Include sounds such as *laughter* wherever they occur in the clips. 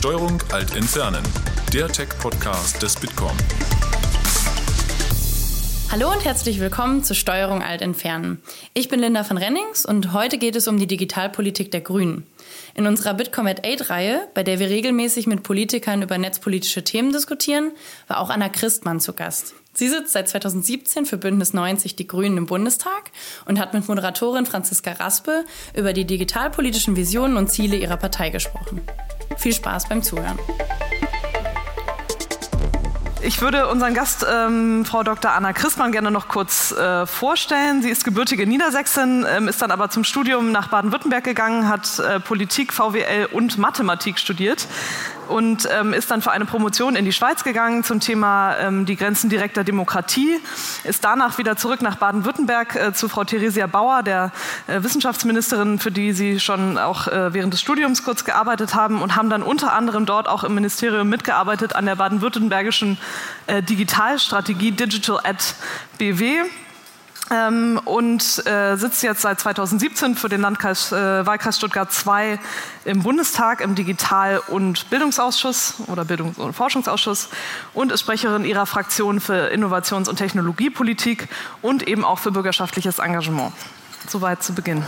Steuerung Alt Entfernen, der Tech-Podcast des Bitkom. Hallo und herzlich willkommen zur Steuerung Alt Entfernen. Ich bin Linda von Rennings und heute geht es um die Digitalpolitik der Grünen. In unserer Bitkom at 8-Reihe, bei der wir regelmäßig mit Politikern über netzpolitische Themen diskutieren, war auch Anna Christmann zu Gast. Sie sitzt seit 2017 für Bündnis 90 Die Grünen im Bundestag und hat mit Moderatorin Franziska Raspe über die digitalpolitischen Visionen und Ziele ihrer Partei gesprochen. Viel Spaß beim Zuhören. Ich würde unseren Gast, ähm, Frau Dr. Anna Christmann, gerne noch kurz äh, vorstellen. Sie ist gebürtige Niedersächsin, ähm, ist dann aber zum Studium nach Baden-Württemberg gegangen, hat äh, Politik, VWL und Mathematik studiert und ähm, ist dann für eine Promotion in die Schweiz gegangen zum Thema ähm, die Grenzen direkter Demokratie, ist danach wieder zurück nach Baden-Württemberg äh, zu Frau Theresia Bauer, der äh, Wissenschaftsministerin, für die Sie schon auch äh, während des Studiums kurz gearbeitet haben und haben dann unter anderem dort auch im Ministerium mitgearbeitet an der baden-württembergischen äh, Digitalstrategie Digital at BW ähm, und äh, sitzt jetzt seit 2017 für den Landkreis, äh, Wahlkreis Stuttgart II im Bundestag im Digital- und Bildungsausschuss oder Bildungs- und Forschungsausschuss und ist Sprecherin ihrer Fraktion für Innovations- und Technologiepolitik und eben auch für bürgerschaftliches Engagement. Soweit zu Beginn.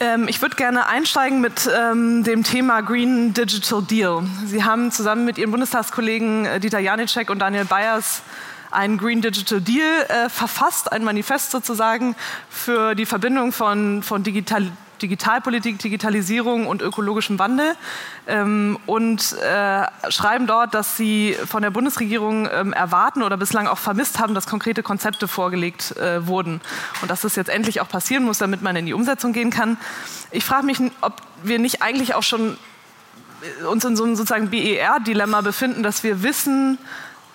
Ähm, ich würde gerne einsteigen mit ähm, dem Thema Green Digital Deal. Sie haben zusammen mit Ihren Bundestagskollegen äh, Dieter Janicek und Daniel Bayers einen Green Digital Deal äh, verfasst, ein Manifest sozusagen für die Verbindung von, von Digital, Digitalpolitik, Digitalisierung und ökologischem Wandel ähm, und äh, schreiben dort, dass sie von der Bundesregierung ähm, erwarten oder bislang auch vermisst haben, dass konkrete Konzepte vorgelegt äh, wurden und dass das jetzt endlich auch passieren muss, damit man in die Umsetzung gehen kann. Ich frage mich, ob wir nicht eigentlich auch schon äh, uns in so einem sozusagen BER-Dilemma befinden, dass wir wissen,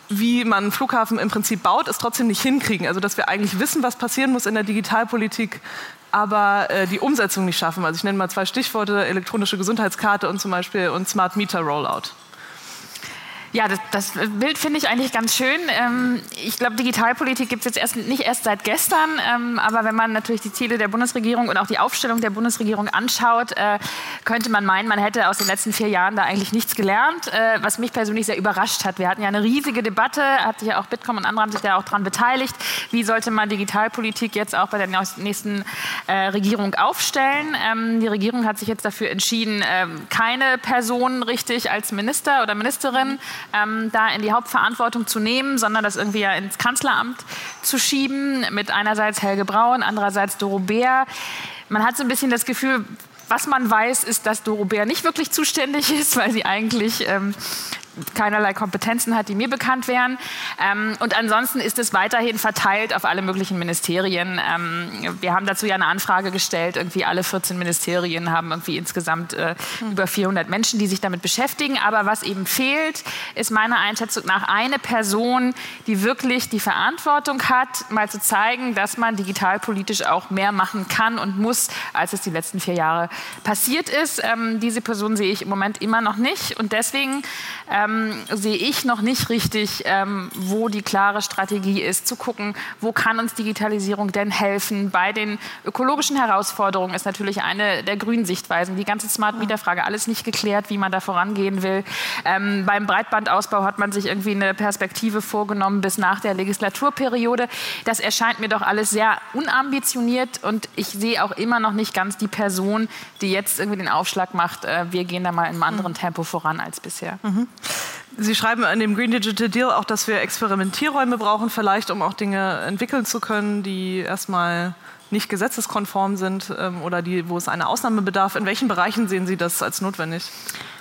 wie man einen Flughafen im Prinzip baut, es trotzdem nicht hinkriegen. Also dass wir eigentlich wissen, was passieren muss in der Digitalpolitik, aber äh, die Umsetzung nicht schaffen. Also ich nenne mal zwei Stichworte, elektronische Gesundheitskarte und zum Beispiel und Smart Meter Rollout. Ja, das, das Bild finde ich eigentlich ganz schön. Ähm, ich glaube, Digitalpolitik gibt es jetzt erst, nicht erst seit gestern, ähm, aber wenn man natürlich die Ziele der Bundesregierung und auch die Aufstellung der Bundesregierung anschaut, äh, könnte man meinen, man hätte aus den letzten vier Jahren da eigentlich nichts gelernt, äh, was mich persönlich sehr überrascht hat. Wir hatten ja eine riesige Debatte, hat sich ja auch Bitkom und andere haben sich da auch daran beteiligt. Wie sollte man Digitalpolitik jetzt auch bei der nächsten äh, Regierung aufstellen? Ähm, die Regierung hat sich jetzt dafür entschieden, keine Person richtig als Minister oder Ministerin ähm, da in die Hauptverantwortung zu nehmen, sondern das irgendwie ja ins Kanzleramt zu schieben mit einerseits Helge Braun, andererseits Doro Bär. Man hat so ein bisschen das Gefühl, was man weiß, ist, dass Doro Bär nicht wirklich zuständig ist, *laughs* weil sie eigentlich ähm, keinerlei Kompetenzen hat, die mir bekannt wären. Ähm, und ansonsten ist es weiterhin verteilt auf alle möglichen Ministerien. Ähm, wir haben dazu ja eine Anfrage gestellt. Irgendwie alle 14 Ministerien haben irgendwie insgesamt äh, mhm. über 400 Menschen, die sich damit beschäftigen. Aber was eben fehlt, ist meiner Einschätzung nach eine Person, die wirklich die Verantwortung hat, mal zu zeigen, dass man digitalpolitisch auch mehr machen kann und muss, als es die letzten vier Jahre passiert ist. Ähm, diese Person sehe ich im Moment immer noch nicht. Und deswegen äh, ähm, sehe ich noch nicht richtig, ähm, wo die klare Strategie ist, zu gucken, wo kann uns Digitalisierung denn helfen. Bei den ökologischen Herausforderungen ist natürlich eine der grünen Sichtweisen. Die ganze Smart Meter Frage, alles nicht geklärt, wie man da vorangehen will. Ähm, beim Breitbandausbau hat man sich irgendwie eine Perspektive vorgenommen bis nach der Legislaturperiode. Das erscheint mir doch alles sehr unambitioniert und ich sehe auch immer noch nicht ganz die Person, die jetzt irgendwie den Aufschlag macht, äh, wir gehen da mal in einem anderen mhm. Tempo voran als bisher. Mhm. Sie schreiben in dem Green Digital Deal auch, dass wir Experimentierräume brauchen, vielleicht um auch Dinge entwickeln zu können, die erstmal nicht gesetzeskonform sind ähm, oder die, wo es eine Ausnahme bedarf. In welchen Bereichen sehen Sie das als notwendig?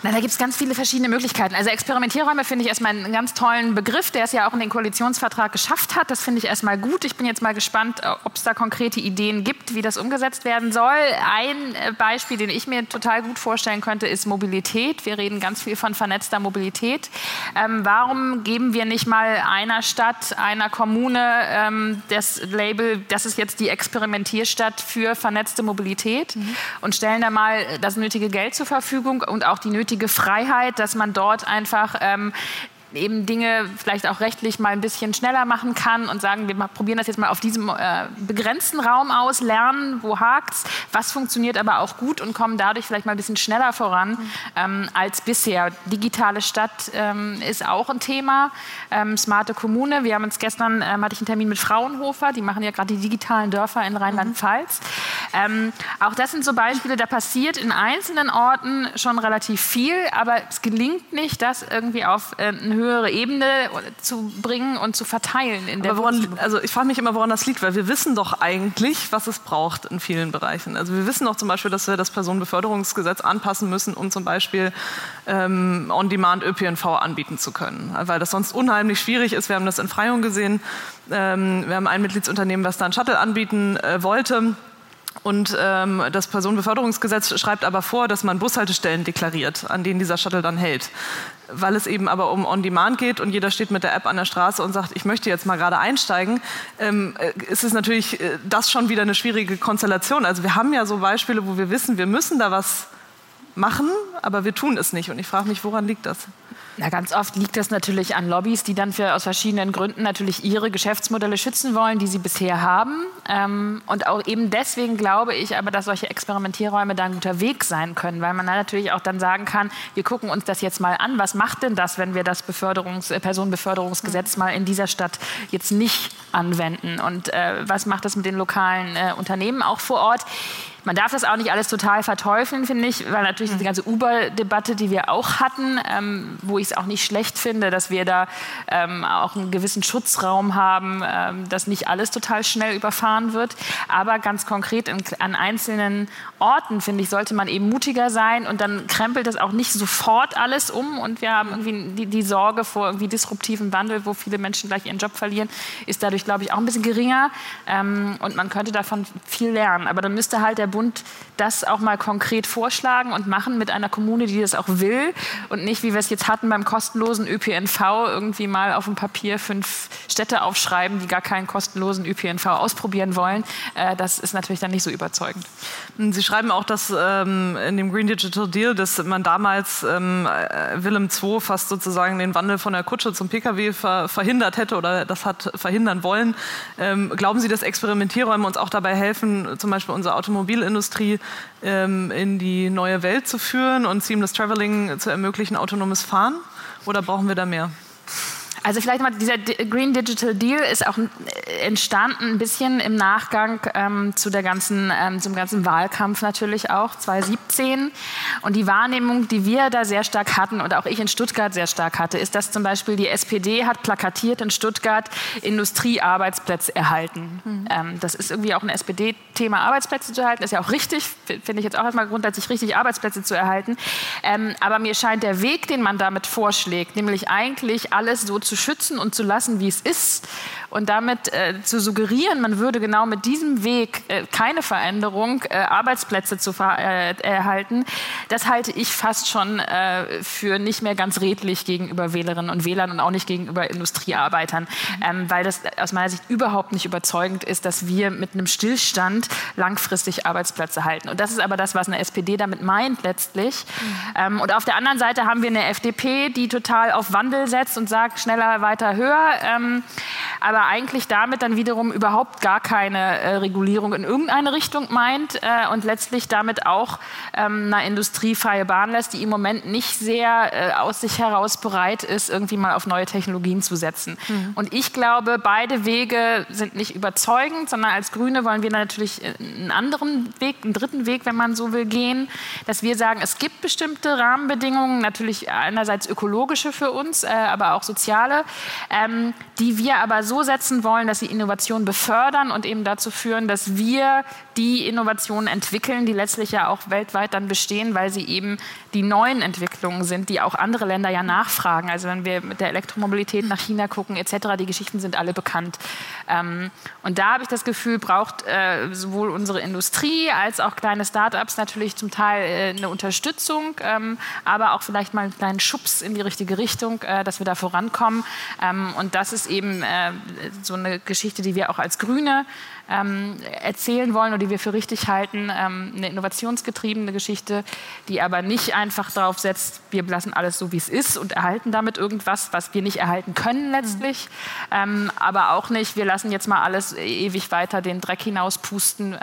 Na, da gibt es ganz viele verschiedene Möglichkeiten. Also Experimentierräume finde ich erstmal einen ganz tollen Begriff, der es ja auch in den Koalitionsvertrag geschafft hat. Das finde ich erstmal gut. Ich bin jetzt mal gespannt, äh, ob es da konkrete Ideen gibt, wie das umgesetzt werden soll. Ein äh, Beispiel, den ich mir total gut vorstellen könnte, ist Mobilität. Wir reden ganz viel von vernetzter Mobilität. Ähm, warum geben wir nicht mal einer Stadt, einer Kommune ähm, das Label, das ist jetzt die Experimentierstadt für vernetzte Mobilität mhm. und stellen da mal das nötige Geld zur Verfügung und auch die nötige Freiheit, dass man dort einfach ähm, eben Dinge vielleicht auch rechtlich mal ein bisschen schneller machen kann und sagen, wir probieren das jetzt mal auf diesem äh, begrenzten Raum aus, lernen, wo hakt's, was funktioniert aber auch gut und kommen dadurch vielleicht mal ein bisschen schneller voran ähm, als bisher. Digitale Stadt ähm, ist auch ein Thema, ähm, smarte Kommune. Wir haben uns gestern, ähm, hatte ich einen Termin mit Fraunhofer, die machen ja gerade die digitalen Dörfer in Rheinland-Pfalz. Mhm. auch das sind so Beispiele, da passiert in einzelnen Orten schon relativ viel, aber es gelingt nicht, das irgendwie auf äh, eine höhere Ebene zu bringen und zu verteilen. In der woran, also ich frage mich immer, woran das liegt, weil wir wissen doch eigentlich, was es braucht in vielen Bereichen. Also wir wissen doch zum Beispiel, dass wir das Personenbeförderungsgesetz anpassen müssen, um zum Beispiel ähm, On-Demand ÖPNV anbieten zu können, weil das sonst unheimlich schwierig ist. Wir haben das in Freiung gesehen. Ähm, wir haben ein Mitgliedsunternehmen, was da einen Shuttle anbieten äh, wollte und ähm, das Personenbeförderungsgesetz schreibt aber vor, dass man Bushaltestellen deklariert, an denen dieser Shuttle dann hält. Weil es eben aber um On-Demand geht und jeder steht mit der App an der Straße und sagt, ich möchte jetzt mal gerade einsteigen, ähm, äh, ist es natürlich äh, das schon wieder eine schwierige Konstellation. Also wir haben ja so Beispiele, wo wir wissen, wir müssen da was machen, aber wir tun es nicht. Und ich frage mich, woran liegt das? Na, ganz oft liegt das natürlich an Lobbys, die dann für, aus verschiedenen Gründen natürlich ihre Geschäftsmodelle schützen wollen, die sie bisher haben. Ähm, und auch eben deswegen glaube ich aber, dass solche Experimentierräume da ein guter Weg sein können, weil man dann natürlich auch dann sagen kann, wir gucken uns das jetzt mal an. Was macht denn das, wenn wir das Beförderungs-, äh, Personenbeförderungsgesetz mal in dieser Stadt jetzt nicht anwenden? Und äh, was macht das mit den lokalen äh, Unternehmen auch vor Ort? Man darf das auch nicht alles total verteufeln, finde ich, weil natürlich mhm. diese ganze Uber-Debatte, die wir auch hatten, ähm, wo ich es auch nicht schlecht finde, dass wir da ähm, auch einen gewissen Schutzraum haben, ähm, dass nicht alles total schnell überfahren wird. Aber ganz konkret in, an einzelnen Orten, finde ich, sollte man eben mutiger sein und dann krempelt das auch nicht sofort alles um und wir haben irgendwie die, die Sorge vor irgendwie disruptiven Wandel, wo viele Menschen gleich ihren Job verlieren, ist dadurch, glaube ich, auch ein bisschen geringer ähm, und man könnte davon viel lernen. Aber dann müsste halt der Bund das auch mal konkret vorschlagen und machen mit einer Kommune, die das auch will und nicht, wie wir es jetzt hatten beim kostenlosen ÖPNV, irgendwie mal auf dem Papier fünf Städte aufschreiben, die gar keinen kostenlosen ÖPNV ausprobieren wollen. Äh, das ist natürlich dann nicht so überzeugend. Sie schreiben auch, dass ähm, in dem Green Digital Deal, dass man damals ähm, äh, Willem II fast sozusagen den Wandel von der Kutsche zum Pkw ver verhindert hätte oder das hat verhindern wollen. Ähm, glauben Sie, dass Experimentierräume uns auch dabei helfen, zum Beispiel unsere Automobilindustrie ähm, in die neue Welt zu führen und Seamless Traveling zu ermöglichen, autonomes Fahren? Oder brauchen wir da mehr? Also vielleicht mal dieser Green Digital Deal ist auch entstanden ein bisschen im Nachgang ähm, zu der ganzen, ähm, zum ganzen Wahlkampf natürlich auch 2017. Und die Wahrnehmung, die wir da sehr stark hatten und auch ich in Stuttgart sehr stark hatte, ist, dass zum Beispiel die SPD hat plakatiert in Stuttgart Industriearbeitsplätze erhalten. Mhm. Ähm, das ist irgendwie auch ein SPD-Thema, Arbeitsplätze zu erhalten. Ist ja auch richtig, finde ich jetzt auch erstmal grundsätzlich richtig, Arbeitsplätze zu erhalten. Ähm, aber mir scheint der Weg, den man damit vorschlägt, nämlich eigentlich alles so zu zu schützen und zu lassen, wie es ist und damit äh, zu suggerieren, man würde genau mit diesem Weg äh, keine Veränderung, äh, Arbeitsplätze zu äh, erhalten, das halte ich fast schon äh, für nicht mehr ganz redlich gegenüber Wählerinnen und Wählern und auch nicht gegenüber Industriearbeitern, ähm, weil das aus meiner Sicht überhaupt nicht überzeugend ist, dass wir mit einem Stillstand langfristig Arbeitsplätze halten. Und das ist aber das, was eine SPD damit meint letztlich. Mhm. Ähm, und auf der anderen Seite haben wir eine FDP, die total auf Wandel setzt und sagt, schneller schneller, weiter, höher. Ähm, aber eigentlich damit dann wiederum überhaupt gar keine äh, Regulierung in irgendeine Richtung meint äh, und letztlich damit auch ähm, einer Industrie freie Bahn lässt, die im Moment nicht sehr äh, aus sich heraus bereit ist, irgendwie mal auf neue Technologien zu setzen. Mhm. Und ich glaube, beide Wege sind nicht überzeugend, sondern als Grüne wollen wir natürlich äh, einen anderen Weg, einen dritten Weg, wenn man so will, gehen, dass wir sagen, es gibt bestimmte Rahmenbedingungen, natürlich einerseits ökologische für uns, äh, aber auch soziale Potenziale, ähm, die wir aber so setzen wollen, dass sie Innovation befördern und eben dazu führen, dass wir die Innovationen entwickeln, die letztlich ja auch weltweit dann bestehen, weil sie eben die neuen Entwicklungen sind, die auch andere Länder ja nachfragen. Also wenn wir mit der Elektromobilität nach China gucken etc., die Geschichten sind alle bekannt. Ähm, und da habe ich das Gefühl, braucht äh, sowohl unsere Industrie als auch kleine Start-ups natürlich zum Teil äh, eine Unterstützung, ähm, aber auch vielleicht mal einen kleinen Schubs in die richtige Richtung, äh, dass wir da vorankommen. Ähm, und das ist eben äh, so eine Geschichte, die wir auch als Grüne ähm, erzählen wollen oder die wir für richtig halten. Ähm, eine innovationsgetriebene Geschichte, die aber nicht einfach darauf setzt, wir lassen alles so, wie es ist und erhalten damit irgendwas, was wir nicht erhalten können letztlich. Mhm. Aber auch nicht, wir lassen jetzt mal alles ewig weiter den Dreck hinauspusten,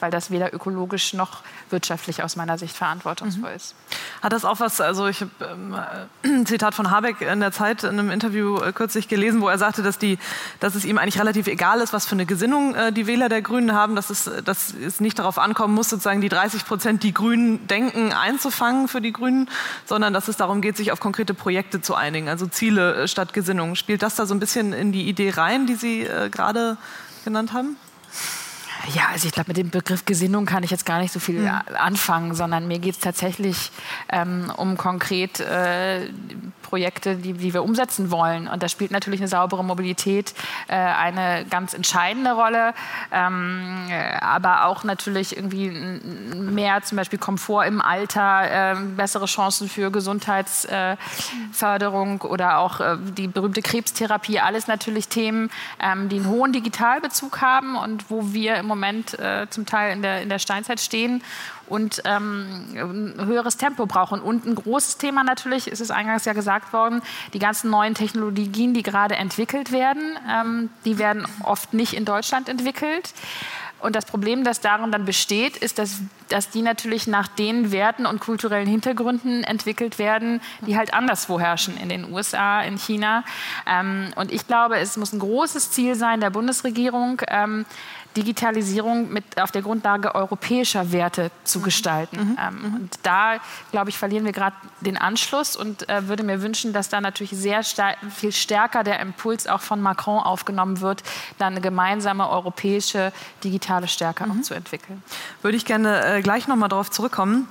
weil das weder ökologisch noch wirtschaftlich aus meiner Sicht verantwortungsvoll mhm. ist. Hat das auch was, also ich habe ähm, ein *clears throat* Zitat von Habeck in der Zeit in einem Interview äh, kürzlich gelesen, wo er sagte, dass, die, dass es ihm eigentlich relativ egal ist, was für eine Gesinnung äh, die Wähler der Grünen haben, dass es, dass es nicht darauf ankommen muss, sozusagen die 30 Prozent, die Grünen denken, einzufangen für die Grünen, sondern dass es darum geht, sich auf konkrete Projekte zu einigen, also Ziele äh, statt Gesinnung. Spielt das da so ein bisschen in die Idee rein, die Sie äh, gerade genannt haben? Ja, also ich glaube, mit dem Begriff Gesinnung kann ich jetzt gar nicht so viel mhm. anfangen, sondern mir geht es tatsächlich ähm, um konkret äh, Projekte, die, die, wir umsetzen wollen. Und da spielt natürlich eine saubere Mobilität äh, eine ganz entscheidende Rolle, ähm, aber auch natürlich irgendwie mehr zum Beispiel Komfort im Alter, äh, bessere Chancen für Gesundheitsförderung oder auch äh, die berühmte Krebstherapie, alles natürlich Themen, ähm, die einen hohen Digitalbezug haben und wo wir im Moment äh, zum Teil in der, in der Steinzeit stehen und ähm, ein höheres Tempo brauchen. Und ein großes Thema natürlich, ist es eingangs ja gesagt worden, die ganzen neuen Technologien, die gerade entwickelt werden, ähm, die werden oft nicht in Deutschland entwickelt. Und das Problem, das darin dann besteht, ist, dass, dass die natürlich nach den Werten und kulturellen Hintergründen entwickelt werden, die halt anderswo herrschen, in den USA, in China. Ähm, und ich glaube, es muss ein großes Ziel sein der Bundesregierung, ähm, Digitalisierung mit, auf der Grundlage europäischer Werte zu mhm. gestalten. Mhm. Ähm, mhm. und da, glaube ich, verlieren wir gerade den Anschluss und äh, würde mir wünschen, dass da natürlich sehr viel stärker der Impuls auch von Macron aufgenommen wird, da eine gemeinsame europäische digitale Stärke mhm. auch zu entwickeln. Würde ich gerne äh, gleich noch mal darauf zurückkommen.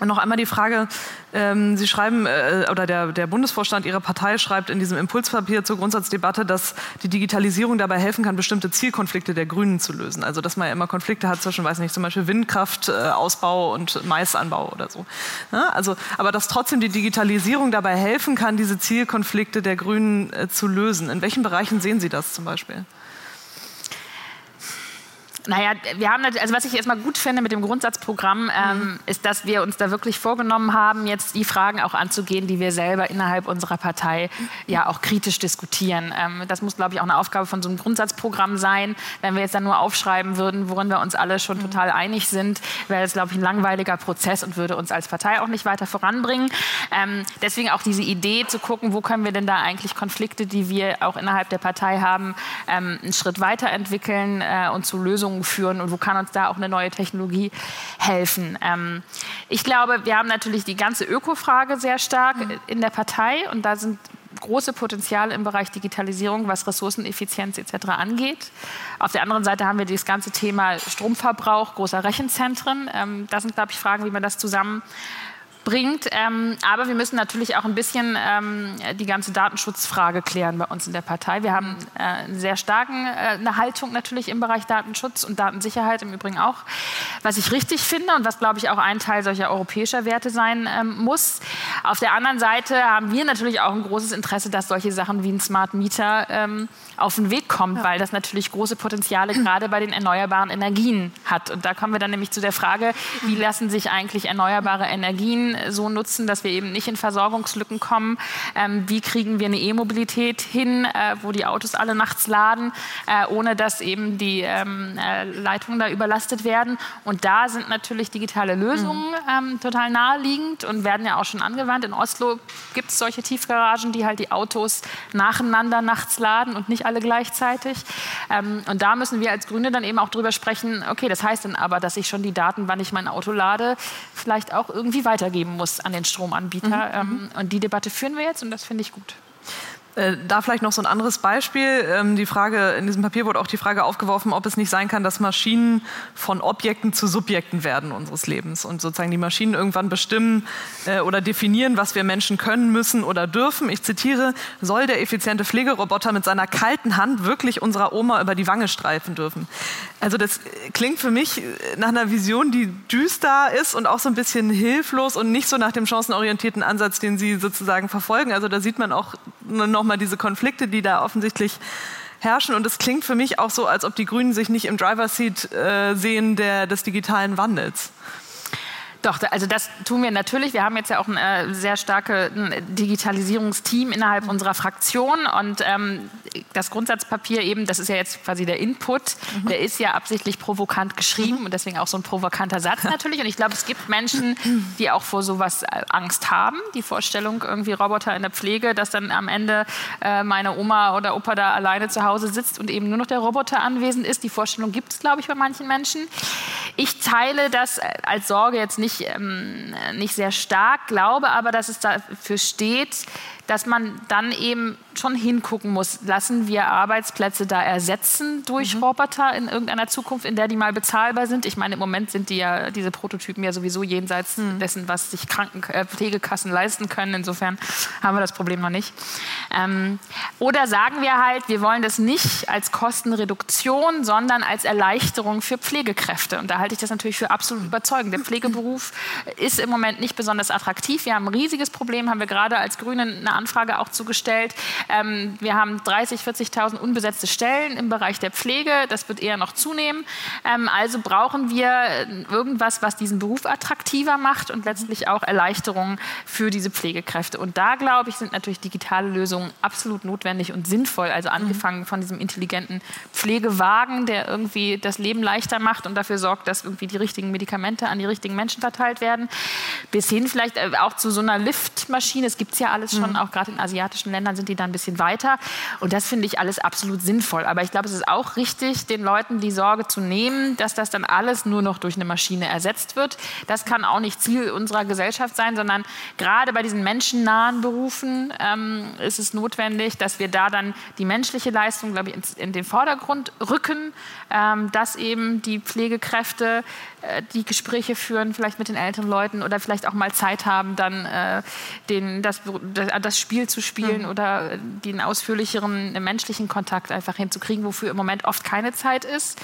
Und noch einmal die Frage, ähm, Sie schreiben, äh, oder der, der, Bundesvorstand Ihrer Partei schreibt in diesem Impulspapier zur Grundsatzdebatte, dass die Digitalisierung dabei helfen kann, bestimmte Zielkonflikte der Grünen zu lösen. Also dass man ja immer Konflikte hat zwischen, weiß nicht, zum Beispiel Windkraftausbau äh, und Maisanbau oder so. Ja, also, aber dass trotzdem die Digitalisierung dabei helfen kann, diese Zielkonflikte der Grünen äh, zu lösen. In welchen Bereichen sehen Sie das zum Beispiel? Naja, wir haben, also was ich erstmal gut finde mit dem Grundsatzprogramm, ähm, mhm. ist, dass wir uns da wirklich vorgenommen haben, jetzt die Fragen auch anzugehen, die wir selber innerhalb unserer Partei ja auch kritisch diskutieren. Ähm, das muss, glaube ich, auch eine Aufgabe von so einem Grundsatzprogramm sein. Wenn wir jetzt dann nur aufschreiben würden, worin wir uns alle schon mhm. total einig sind, wäre das, glaube ich, ein langweiliger Prozess und würde uns als Partei auch nicht weiter voranbringen. Ähm, deswegen auch diese Idee zu gucken, wo können wir denn da eigentlich Konflikte, die wir auch innerhalb der Partei haben, ähm, einen Schritt weiterentwickeln äh, und zu Lösungen Lösungen führen und wo kann uns da auch eine neue Technologie helfen. Ähm, ich glaube, wir haben natürlich die ganze Ökofrage sehr stark mhm. in der Partei und da sind große Potenziale im Bereich Digitalisierung, was Ressourceneffizienz etc. angeht. Auf der anderen Seite haben wir das ganze Thema Stromverbrauch großer Rechenzentren. Ähm, das sind, glaube ich, Fragen, wie man das zusammen bringt. Ähm, aber wir müssen natürlich auch ein bisschen ähm, die ganze Datenschutzfrage klären bei uns in der Partei. Wir haben äh, eine sehr starke äh, eine Haltung natürlich im Bereich Datenschutz und Datensicherheit im Übrigen auch, was ich richtig finde und was, glaube ich, auch ein Teil solcher europäischer Werte sein ähm, muss. Auf der anderen Seite haben wir natürlich auch ein großes Interesse, dass solche Sachen wie ein Smart Meter ähm, auf den Weg kommt, ja. weil das natürlich große Potenziale *clears throat* gerade bei den erneuerbaren Energien hat. Und da kommen wir dann nämlich zu der Frage, wie lassen sich eigentlich erneuerbare Energien so nutzen, dass wir eben nicht in Versorgungslücken kommen? Ähm, wie kriegen wir eine E-Mobilität hin, äh, wo die Autos alle nachts laden, äh, ohne dass eben die ähm, äh, Leitungen da überlastet werden? Und da sind natürlich digitale Lösungen mhm. ähm, total naheliegend und werden ja auch schon angewandt. In Oslo gibt es solche Tiefgaragen, die halt die Autos nacheinander nachts laden und nicht alle gleichzeitig. Ähm, und da müssen wir als Grüne dann eben auch drüber sprechen, okay, das heißt dann aber, dass ich schon die Daten, wann ich mein Auto lade, vielleicht auch irgendwie weitergeben muss an den Stromanbieter. Mhm. Ähm, und die Debatte führen wir jetzt und das finde ich gut. Äh, da vielleicht noch so ein anderes Beispiel. Ähm, die Frage, in diesem Papier wurde auch die Frage aufgeworfen, ob es nicht sein kann, dass Maschinen von Objekten zu Subjekten werden unseres Lebens und sozusagen die Maschinen irgendwann bestimmen äh, oder definieren, was wir Menschen können, müssen oder dürfen. Ich zitiere, soll der effiziente Pflegeroboter mit seiner kalten Hand wirklich unserer Oma über die Wange streifen dürfen? Also das klingt für mich nach einer Vision, die düster ist und auch so ein bisschen hilflos und nicht so nach dem chancenorientierten Ansatz, den Sie sozusagen verfolgen. Also da sieht man auch noch nochmal diese Konflikte, die da offensichtlich herrschen. Und es klingt für mich auch so, als ob die Grünen sich nicht im Driver Seat äh, sehen der, des digitalen Wandels. Doch, also das tun wir natürlich. Wir haben jetzt ja auch ein äh, sehr starkes Digitalisierungsteam innerhalb unserer Fraktion und ähm, das Grundsatzpapier eben, das ist ja jetzt quasi der Input, mhm. der ist ja absichtlich provokant geschrieben mhm. und deswegen auch so ein provokanter Satz *laughs* natürlich. Und ich glaube, es gibt Menschen, die auch vor sowas äh, Angst haben. Die Vorstellung, irgendwie Roboter in der Pflege, dass dann am Ende äh, meine Oma oder Opa da alleine zu Hause sitzt und eben nur noch der Roboter anwesend ist. Die Vorstellung gibt es, glaube ich, bei manchen Menschen. Ich teile das äh, als Sorge jetzt nicht nicht, ähm, nicht sehr stark, glaube aber, dass es dafür steht, dass man dann eben schon hingucken muss, lassen wir Arbeitsplätze da ersetzen durch mhm. Roboter in irgendeiner Zukunft, in der die mal bezahlbar sind. Ich meine, im Moment sind die ja, diese Prototypen ja sowieso jenseits mhm. dessen, was sich Kranken äh, Pflegekassen leisten können. Insofern haben wir das Problem noch nicht. Ähm, oder sagen wir halt, wir wollen das nicht als Kostenreduktion, sondern als Erleichterung für Pflegekräfte. Und da halte ich das natürlich für absolut überzeugend. Der Pflegeberuf ist im Moment nicht besonders attraktiv. Wir haben ein riesiges Problem, haben wir gerade als Grünen eine Anfrage auch zugestellt. Ähm, wir haben 30.000, 40.000 unbesetzte Stellen im Bereich der Pflege. Das wird eher noch zunehmen. Ähm, also brauchen wir irgendwas, was diesen Beruf attraktiver macht und letztlich auch Erleichterungen für diese Pflegekräfte. Und da, glaube ich, sind natürlich digitale Lösungen absolut notwendig und sinnvoll. Also mhm. angefangen von diesem intelligenten Pflegewagen, der irgendwie das Leben leichter macht und dafür sorgt, dass irgendwie die richtigen Medikamente an die richtigen Menschen verteilt werden, bis hin vielleicht äh, auch zu so einer Liftmaschine. Es gibt es ja alles schon, mhm. auch gerade in asiatischen Ländern sind die dann bisschen weiter. Und das finde ich alles absolut sinnvoll. Aber ich glaube, es ist auch richtig, den Leuten die Sorge zu nehmen, dass das dann alles nur noch durch eine Maschine ersetzt wird. Das kann auch nicht Ziel unserer Gesellschaft sein, sondern gerade bei diesen menschennahen Berufen ähm, ist es notwendig, dass wir da dann die menschliche Leistung, glaube ich, in, in den Vordergrund rücken, ähm, dass eben die Pflegekräfte äh, die Gespräche führen, vielleicht mit den älteren Leuten oder vielleicht auch mal Zeit haben, dann äh, den, das, das Spiel zu spielen mhm. oder den ausführlicheren menschlichen Kontakt einfach hinzukriegen, wofür im Moment oft keine Zeit ist.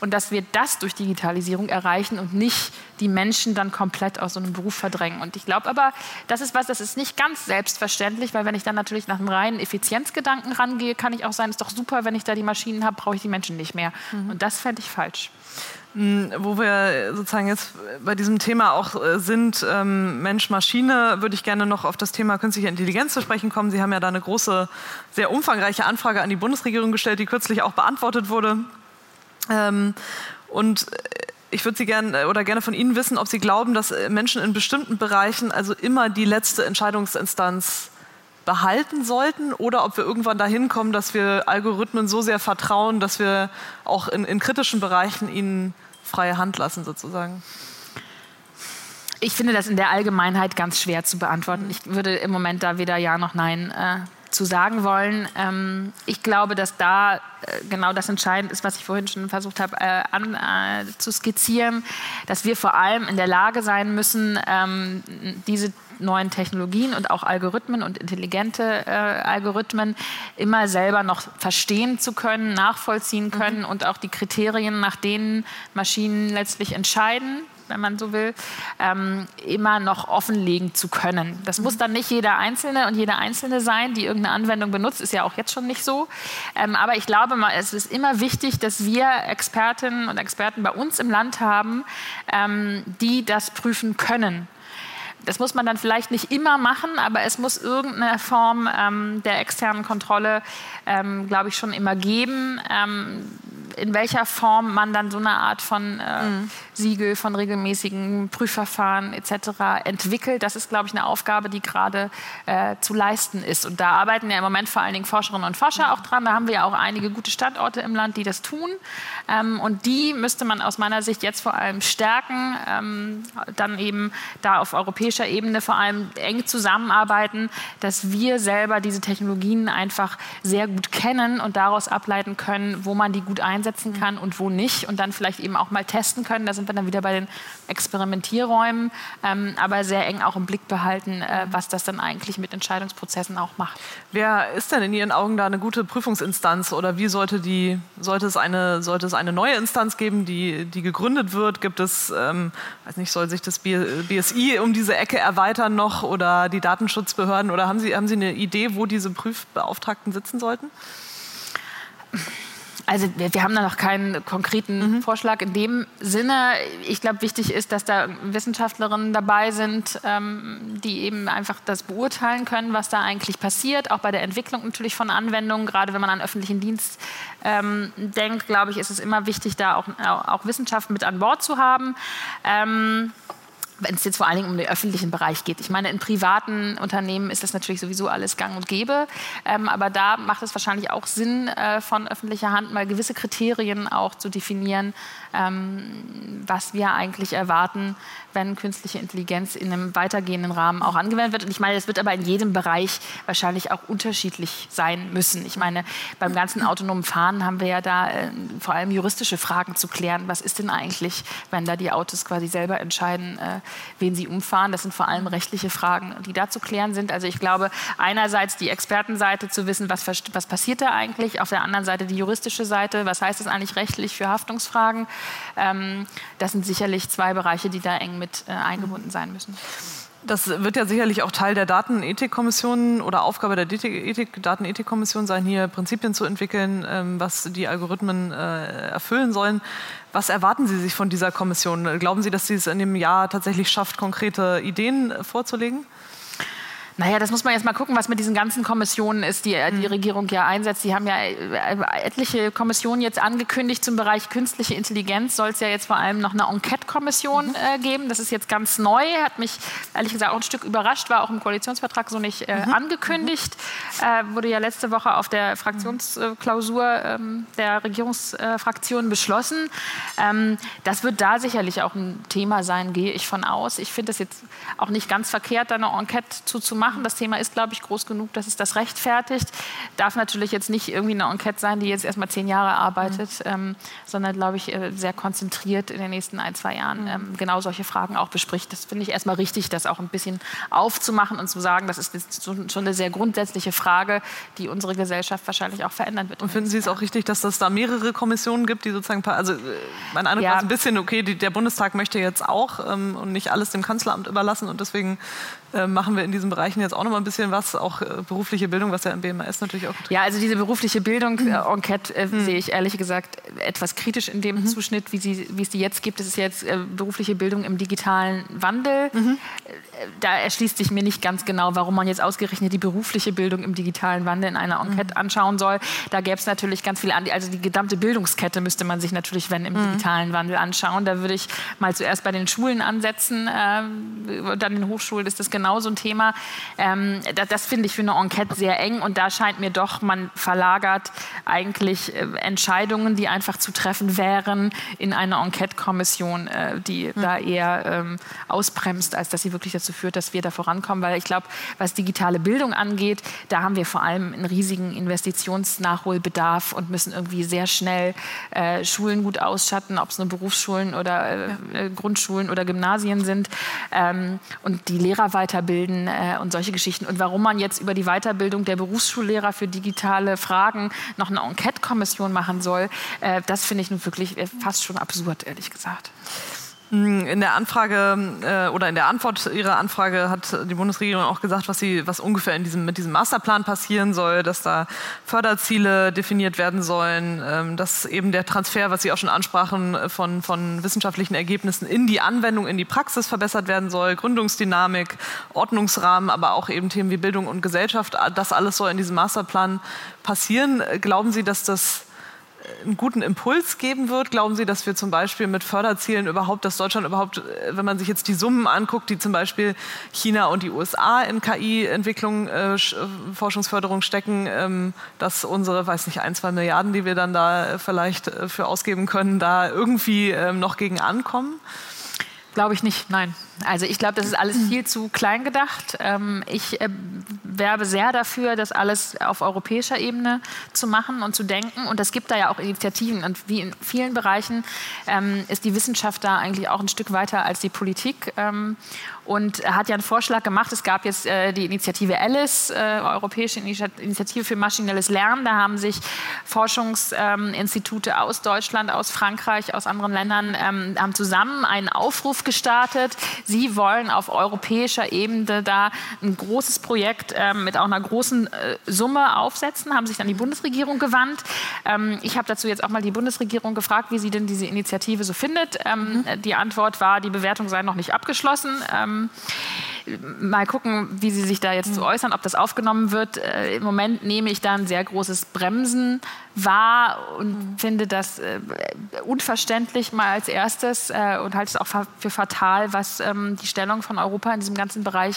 Und dass wir das durch Digitalisierung erreichen und nicht die Menschen dann komplett aus so einem Beruf verdrängen. Und ich glaube aber, das ist was, das ist nicht ganz selbstverständlich, weil wenn ich dann natürlich nach einem reinen Effizienzgedanken rangehe, kann ich auch sagen, ist doch super, wenn ich da die Maschinen habe, brauche ich die Menschen nicht mehr. Mhm. Und das fände ich falsch. Hm, wo wir sozusagen jetzt bei diesem Thema auch äh, sind, ähm, Mensch-Maschine, würde ich gerne noch auf das Thema künstliche Intelligenz zu sprechen kommen. Sie haben ja da eine große, sehr umfangreiche Anfrage an die Bundesregierung gestellt, die kürzlich auch beantwortet wurde. Ähm, und äh, ich würde Sie gerne äh, oder gerne von Ihnen wissen, ob Sie glauben, dass Menschen in bestimmten Bereichen also immer die letzte Entscheidungsinstanz behalten sollten oder ob wir irgendwann dahin kommen, dass wir Algorithmen so sehr vertrauen, dass wir auch in, in kritischen Bereichen ihnen freie Hand lassen sozusagen. Ich finde das in der Allgemeinheit ganz schwer zu beantworten. Ich würde im Moment da weder Ja noch Nein äh, zu sagen wollen. Ähm, ich glaube, dass da äh, genau das entscheidend ist, was ich vorhin schon versucht habe äh, an, äh, zu skizzieren, dass wir vor allem in der Lage sein müssen, ähm, diese neuen Technologien und auch Algorithmen und intelligente äh, Algorithmen immer selber noch verstehen zu können, nachvollziehen können mhm. und auch die Kriterien, nach denen Maschinen letztlich entscheiden, wenn man so will, ähm, immer noch offenlegen zu können. Das mhm. muss dann nicht jeder Einzelne und jede Einzelne sein, die irgendeine Anwendung benutzt, ist ja auch jetzt schon nicht so. Ähm, aber ich glaube mal, es ist immer wichtig, dass wir Expertinnen und Experten bei uns im Land haben, ähm, die das prüfen können. Das muss man dann vielleicht nicht immer machen, aber es muss irgendeine Form ähm, der externen Kontrolle, ähm, glaube ich, schon immer geben. Ähm, in welcher Form man dann so eine Art von äh, mhm. Siegel, von regelmäßigen Prüfverfahren etc. entwickelt. Das ist, glaube ich, eine Aufgabe, die gerade äh, zu leisten ist. Und da arbeiten ja im Moment vor allen Dingen Forscherinnen und Forscher auch dran. Da haben wir ja auch einige gute Standorte im Land, die das tun. Ähm, und die müsste man aus meiner Sicht jetzt vor allem stärken, ähm, dann eben da auf europäischer Ebene vor allem eng zusammenarbeiten, dass wir selber diese Technologien einfach sehr gut kennen und daraus ableiten können, wo man die gut einsetzt einsetzen kann und wo nicht und dann vielleicht eben auch mal testen können. Da sind wir dann wieder bei den Experimentierräumen, ähm, aber sehr eng auch im Blick behalten, äh, was das dann eigentlich mit Entscheidungsprozessen auch macht. Wer ist denn in Ihren Augen da eine gute Prüfungsinstanz oder wie sollte, die, sollte, es, eine, sollte es eine neue Instanz geben, die, die gegründet wird? Gibt es, ähm, weiß nicht, soll sich das BSI um diese Ecke erweitern noch oder die Datenschutzbehörden oder haben Sie, haben Sie eine Idee, wo diese Prüfbeauftragten sitzen sollten? Also wir, wir, haben da noch keinen konkreten mhm. Vorschlag in dem Sinne. Ich glaube, wichtig ist, dass da Wissenschaftlerinnen dabei sind, ähm, die eben einfach das beurteilen können, was da eigentlich passiert, auch bei der Entwicklung natürlich von Anwendungen. Gerade wenn man an öffentlichen Dienst ähm, denkt, glaube ich, ist es immer wichtig, da auch, auch Wissenschaft mit an Bord zu haben. Ähm, wenn es jetzt vor allen Dingen um den öffentlichen Bereich geht. Ich meine, in privaten Unternehmen ist das natürlich sowieso alles gang und gäbe. Ähm, aber da macht es wahrscheinlich auch Sinn, äh, von öffentlicher Hand mal gewisse Kriterien auch zu definieren, ähm, was wir eigentlich erwarten, wenn künstliche Intelligenz in einem weitergehenden Rahmen auch angewendet wird. Und ich meine, es wird aber in jedem Bereich wahrscheinlich auch unterschiedlich sein müssen. Ich meine, beim ganzen autonomen Fahren haben wir ja da äh, vor allem juristische Fragen zu klären. Was ist denn eigentlich, wenn da die Autos quasi selber entscheiden, äh, wen sie umfahren? Das sind vor allem rechtliche Fragen, die da zu klären sind. Also ich glaube, einerseits die Expertenseite zu wissen, was, was passiert da eigentlich, auf der anderen Seite die juristische Seite, was heißt das eigentlich rechtlich für Haftungsfragen. Ähm, das sind sicherlich zwei Bereiche, die da eng mit äh, eingebunden sein müssen. Das wird ja sicherlich auch Teil der Datenethikkommission oder Aufgabe der Ethik, Datenethikkommission sein, hier Prinzipien zu entwickeln, ähm, was die Algorithmen äh, erfüllen sollen. Was erwarten Sie sich von dieser Kommission? Glauben Sie, dass sie es in dem Jahr tatsächlich schafft, konkrete Ideen vorzulegen? Naja, das muss man jetzt mal gucken, was mit diesen ganzen Kommissionen ist, die die mhm. Regierung ja einsetzt. Die haben ja äh, etliche Kommissionen jetzt angekündigt zum Bereich künstliche Intelligenz. Soll es ja jetzt vor allem noch eine Enquete-Kommission mhm. äh, geben. Das ist jetzt ganz neu, hat mich ehrlich gesagt auch ein Stück überrascht, war auch im Koalitionsvertrag so nicht äh, mhm. angekündigt. Äh, wurde ja letzte Woche auf der Fraktionsklausur ähm, der Regierungsfraktion beschlossen. Ähm, das wird da sicherlich auch ein Thema sein, gehe ich von aus. Ich finde es jetzt auch nicht ganz verkehrt, da eine Enquete zuzumachen machen. Das Thema ist, glaube ich, groß genug, dass es das rechtfertigt. Darf natürlich jetzt nicht irgendwie eine Enquete sein, die jetzt erstmal zehn Jahre arbeitet, mhm. ähm, sondern, glaube ich, äh, sehr konzentriert in den nächsten ein, zwei Jahren mhm. ähm, genau solche Fragen auch bespricht. Das finde ich erstmal richtig, das auch ein bisschen aufzumachen und zu sagen, das ist schon eine sehr grundsätzliche Frage, die unsere Gesellschaft wahrscheinlich auch verändern wird. Und finden Sie es auch richtig, dass es da mehrere Kommissionen gibt, die sozusagen, also äh, mein Eindruck ja. war ein bisschen, okay, die, der Bundestag möchte jetzt auch ähm, und nicht alles dem Kanzleramt überlassen und deswegen äh, machen wir in diesem Bereich jetzt auch noch mal ein bisschen was, auch äh, berufliche Bildung, was ja im BMS natürlich auch. Ja, also diese berufliche Bildung, mhm. äh, Enquete, äh, mhm. sehe ich ehrlich gesagt etwas kritisch in dem mhm. Zuschnitt, wie, sie, wie es die jetzt gibt. Es ist jetzt äh, berufliche Bildung im digitalen Wandel. Mhm. Da erschließt sich mir nicht ganz genau, warum man jetzt ausgerechnet die berufliche Bildung im digitalen Wandel in einer Enquete mhm. anschauen soll. Da gäbe es natürlich ganz viele, also die gesamte Bildungskette müsste man sich natürlich, wenn im digitalen Wandel anschauen. Da würde ich mal zuerst bei den Schulen ansetzen, äh, dann in den Hochschulen ist das genauso ein Thema. Ähm, das, das finde ich für eine Enquete sehr eng und da scheint mir doch, man verlagert eigentlich äh, Entscheidungen, die einfach zu treffen wären, in eine Enquete-Kommission, äh, die mhm. da eher ähm, ausbremst, als dass sie wirklich dazu führt, dass wir da vorankommen. Weil ich glaube, was digitale Bildung angeht, da haben wir vor allem einen riesigen Investitionsnachholbedarf und müssen irgendwie sehr schnell äh, Schulen gut ausschatten, ob es nur Berufsschulen oder äh, äh, Grundschulen oder Gymnasien sind ähm, und die Lehrer weiterbilden äh, und solche Geschichten. Und warum man jetzt über die Weiterbildung der Berufsschullehrer für digitale Fragen noch eine Enquete-Kommission machen soll, äh, das finde ich nun wirklich fast schon absurd, ehrlich gesagt. In der Anfrage äh, oder in der Antwort Ihrer Anfrage hat die Bundesregierung auch gesagt, was, sie, was ungefähr in diesem, mit diesem Masterplan passieren soll, dass da Förderziele definiert werden sollen, ähm, dass eben der Transfer, was Sie auch schon ansprachen, von, von wissenschaftlichen Ergebnissen in die Anwendung, in die Praxis verbessert werden soll, Gründungsdynamik, Ordnungsrahmen, aber auch eben Themen wie Bildung und Gesellschaft, das alles soll in diesem Masterplan passieren. Glauben Sie, dass das einen guten Impuls geben wird? Glauben Sie, dass wir zum Beispiel mit Förderzielen überhaupt, dass Deutschland überhaupt, äh, wenn man sich jetzt die Summen anguckt, die zum Beispiel China und die USA in KI-Entwicklung, äh, äh, Forschungsförderung stecken, ähm, dass unsere, weiß nicht, ein, zwei Milliarden, die wir dann da vielleicht äh, für ausgeben können, da irgendwie ähm, noch gegen ankommen? Glaube ich nicht, nein. Also ich glaube, das ist alles viel zu klein gedacht. Ähm, ich äh, werbe sehr dafür, das alles auf europäischer Ebene zu machen und zu denken. Und es gibt da ja auch Initiativen. Und wie in vielen Bereichen ähm, ist die Wissenschaft da eigentlich auch ein Stück weiter als die Politik. Ähm, und hat ja einen Vorschlag gemacht. Es gab jetzt äh, die Initiative Alice, äh, Europäische Initiative für maschinelles Lernen. Da haben sich Forschungsinstitute ähm, aus Deutschland, aus Frankreich, aus anderen Ländern ähm, haben zusammen einen Aufruf gestartet. Sie wollen auf europäischer Ebene da ein großes Projekt ähm, mit auch einer großen äh, Summe aufsetzen, haben sich an die Bundesregierung gewandt. Ähm, ich habe dazu jetzt auch mal die Bundesregierung gefragt, wie sie denn diese Initiative so findet. Ähm, mhm. Die Antwort war, die Bewertung sei noch nicht abgeschlossen. Ähm, mal gucken, wie Sie sich da jetzt zu äußern, ob das aufgenommen wird. Äh, Im Moment nehme ich da ein sehr großes Bremsen wahr und finde das äh, unverständlich mal als erstes äh, und halte es auch für fatal, was ähm, die Stellung von Europa in diesem ganzen Bereich